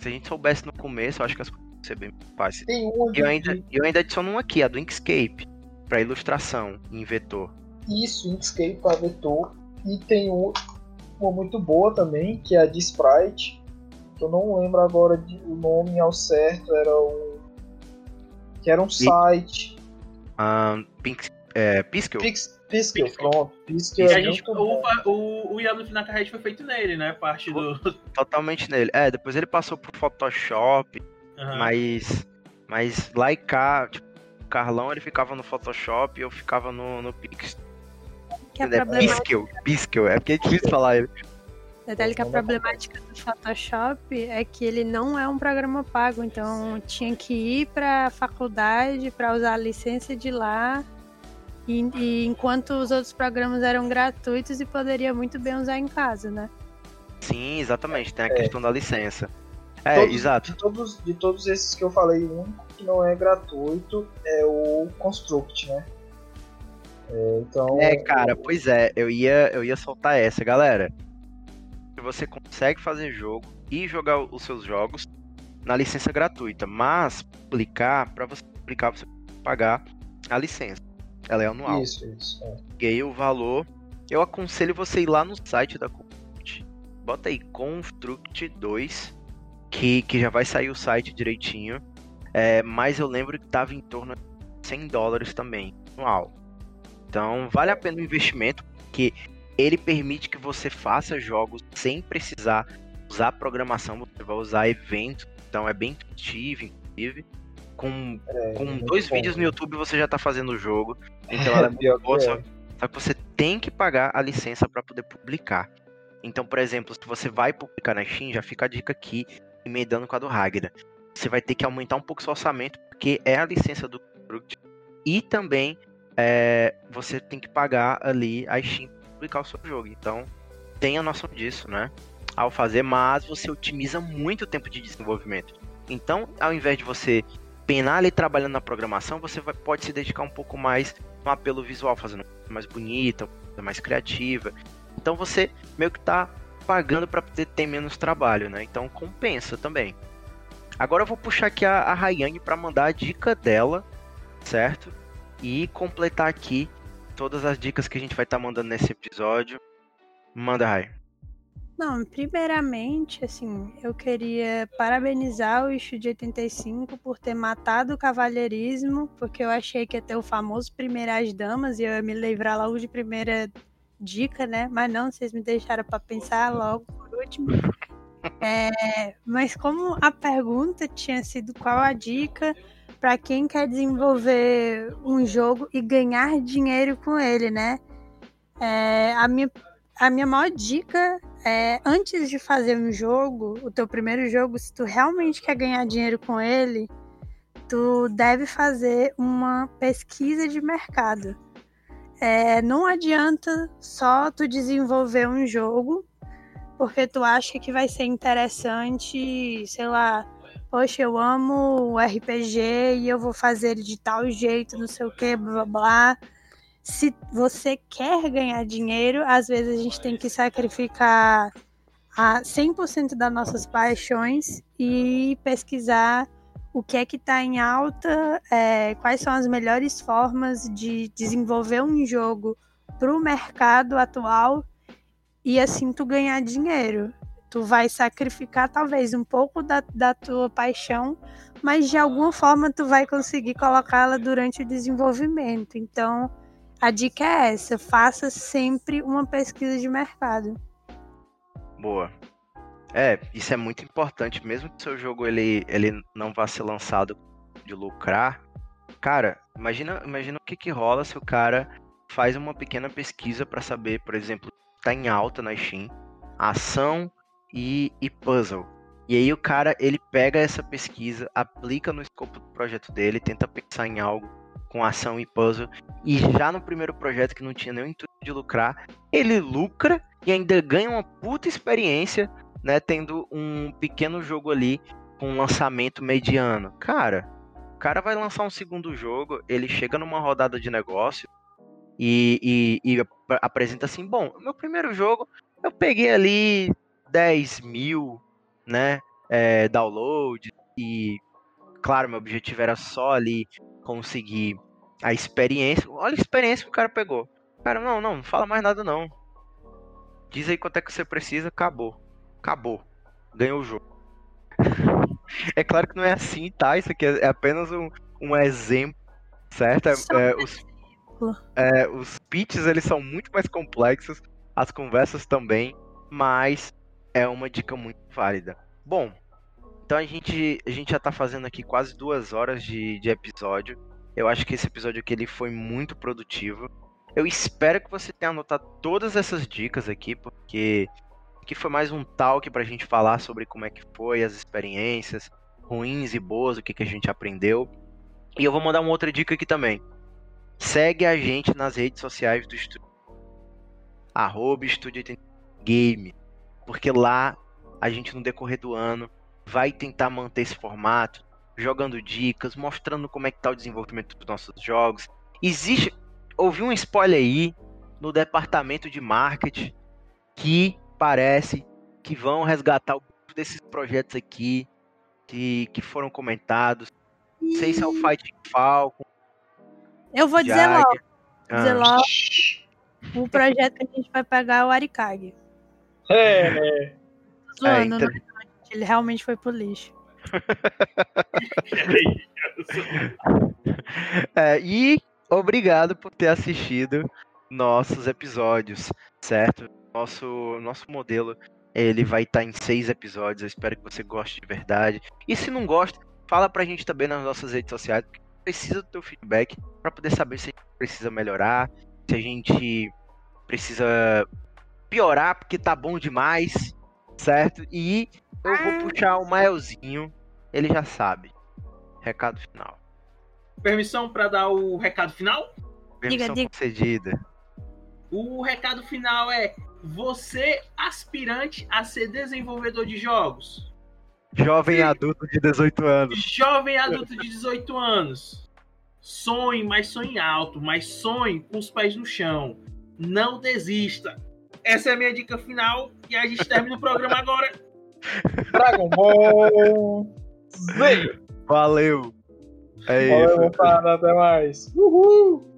Se a gente soubesse no começo, eu acho que as coisas iam ser bem fáceis. Tem uma E eu ainda, eu ainda adiciono uma aqui, a do Inkscape, pra ilustração em vetor. Isso, Inkscape para vetor. E tem o- uma muito boa também, que é a de Sprite. que Eu não lembro agora de, o nome ao certo, era um. Que era um site. Um, Pink, é, Piskel? Pix, Piskel, Piskel. pronto. Piskel E é a gente, o, o, o Yano na carrete foi feito nele, né? Parte do. Totalmente nele. É, depois ele passou pro Photoshop, Aham. mas, mas lá e cá, tipo, o Carlão ele ficava no Photoshop e eu ficava no, no Pix. Que a É problemática, Piskel, Piskel, é porque é difícil falar ele. detalhe que a problemática do Photoshop é que ele não é um programa pago, então tinha que ir para a faculdade para usar a licença de lá. E, e enquanto os outros programas eram gratuitos e poderia muito bem usar em casa, né? Sim, exatamente, tem a questão da licença. É, Todos- exato. De todos, de todos esses que eu falei, o único que não é gratuito é o Construct, né? É, então. É, cara, pois é, eu ia, eu ia soltar essa, galera. Se você consegue fazer jogo e jogar os seus jogos na licença gratuita, mas publicar, pra você publicar, você pagar a licença. Ela é anual. Isso, isso. é. Peguei o valor. Eu aconselho você ir lá no site da Construct. Bota aí Construct 2, que, que já vai sair o site direitinho. É, mas eu lembro que tava em torno de 100 dólares também, anual. Então vale a pena o investimento, porque ele permite que você faça jogos sem precisar usar programação, você vai usar eventos, então é bem intuitivo, inclusive. Com, É, com dois bom. vídeos no YouTube você já tá fazendo o jogo. Então ela é muito boa, é. só, só que você tem que pagar a licença para poder publicar. Então, por exemplo, se você vai publicar na Steam, já fica a dica aqui, emendando com a do Ragnar. Você vai ter que aumentar um pouco seu orçamento, porque é a licença do Construct. E também é, você tem que pagar ali a Steam publicar o seu jogo. Então, tenha noção disso, né? Ao fazer, mas você otimiza muito o tempo de desenvolvimento. Então, ao invés de você penar ali trabalhando na programação, você vai- pode se dedicar um pouco mais no apelo visual, fazendo mais bonita, mais criativa. Então você meio que tá pagando para poder ter menos trabalho, né? Então compensa também. Agora eu vou puxar aqui a, a para mandar a dica dela, certo? E completar aqui todas as dicas que a gente vai estar mandando nesse episódio. Manda, Ray. Não, primeiramente, assim, eu queria parabenizar o Ixo de 85 por ter matado o cavalheirismo, porque eu achei que ia ter o famoso Primeiras Damas e eu ia me livrar logo de primeira dica, né? Mas não, vocês me deixaram para pensar logo por último. É, mas como a pergunta tinha sido qual a dica para quem quer desenvolver um jogo e ganhar dinheiro com ele, né? É, a, minha, a minha maior dica é, antes de fazer um jogo, o teu primeiro jogo, se tu realmente quer ganhar dinheiro com ele, tu deve fazer uma pesquisa de mercado. É, não adianta só tu desenvolver um jogo porque tu acha que vai ser interessante, sei lá, poxa, eu amo RPG e eu vou fazer de tal jeito, não sei o que, blá blá. Se você quer ganhar dinheiro, às vezes a gente tem que sacrificar a 100% das nossas paixões e pesquisar o que é que está em alta, é, quais são as melhores formas de desenvolver um jogo para o mercado atual e assim tu ganhar dinheiro. Tu vai sacrificar talvez um pouco da, da tua paixão, mas de alguma forma tu vai conseguir colocá-la durante o desenvolvimento. Então, a dica é essa: faça sempre uma pesquisa de mercado. Boa. É, isso é muito importante, mesmo que seu jogo ele, ele não vá ser lançado de lucrar. Cara, imagina, imagina o que, que rola se o cara faz uma pequena pesquisa para saber, por exemplo, tá em alta na Steam, ação e, e puzzle. E aí o cara, ele pega essa pesquisa, aplica no escopo do projeto dele, tenta pensar em algo com ação e puzzle, e já no primeiro projeto que não tinha nenhum intuito de lucrar, ele lucra e ainda ganha uma puta experiência né, tendo um pequeno jogo ali com um lançamento mediano. Cara, o cara vai lançar um segundo jogo, ele chega numa rodada de negócio e, e, e apresenta assim: bom, meu primeiro jogo eu peguei ali 10 mil, né, é, download e, claro, meu objetivo era só ali conseguir a experiência. Olha a experiência que o cara pegou. Cara, não, não, não fala mais nada não. Diz aí quanto é que você precisa, acabou acabou. Ganhou o jogo. é claro que não é assim, tá? Isso aqui é apenas um, um exemplo, certo? É, é, os, é, os pitches eles são muito mais complexos, as conversas também, mas é uma dica muito válida. Bom, então a gente, a gente já tá fazendo aqui quase duas horas de, de episódio. Eu acho que esse episódio aqui ele foi muito produtivo. Eu espero que você tenha anotado todas essas dicas aqui, porque que foi mais um talk para a gente falar sobre como é que foi as experiências ruins e boas, o que, que a gente aprendeu. E eu vou mandar uma outra dica aqui também. Segue a gente nas redes sociais do estúdio. Arroba Estúdio Game. Porque lá a gente no decorrer do ano vai tentar manter esse formato, jogando dicas, mostrando como é que tá o desenvolvimento dos nossos jogos. Existe, ouvi um spoiler aí no departamento de marketing que parece que vão resgatar alguns desses projetos aqui que, que foram comentados. Não sei se é o Fight Falcon. Eu vou dizer logo. Ah. Dizer logo. O projeto que a gente vai pegar é o Arikage. É, né? Zoando, é, então... ele realmente foi pro lixo. é, e obrigado por ter assistido nossos episódios, certo? Nosso, nosso modelo ele vai estar tá em seis episódios. Eu espero que você goste de verdade. E se não gosta, fala pra gente também nas nossas redes sociais. Porque precisa do teu feedback para poder saber se a gente precisa melhorar, se a gente precisa piorar porque tá bom demais, certo? E eu vou puxar o Maelzinho, ele já sabe. Recado final. Permissão para dar o recado final? Permissão diga, concedida. O recado final é: você aspirante a ser desenvolvedor de jogos. Jovem adulto de 18 anos. Jovem adulto de 18 anos. Sonhe, mas sonhe alto, mas sonhe com os pés no chão. Não desista. Essa é a minha dica final e a gente termina o programa agora. Dragon Ball Z. Valeu. É Valeu, isso. Valeu, até mais. Uhul.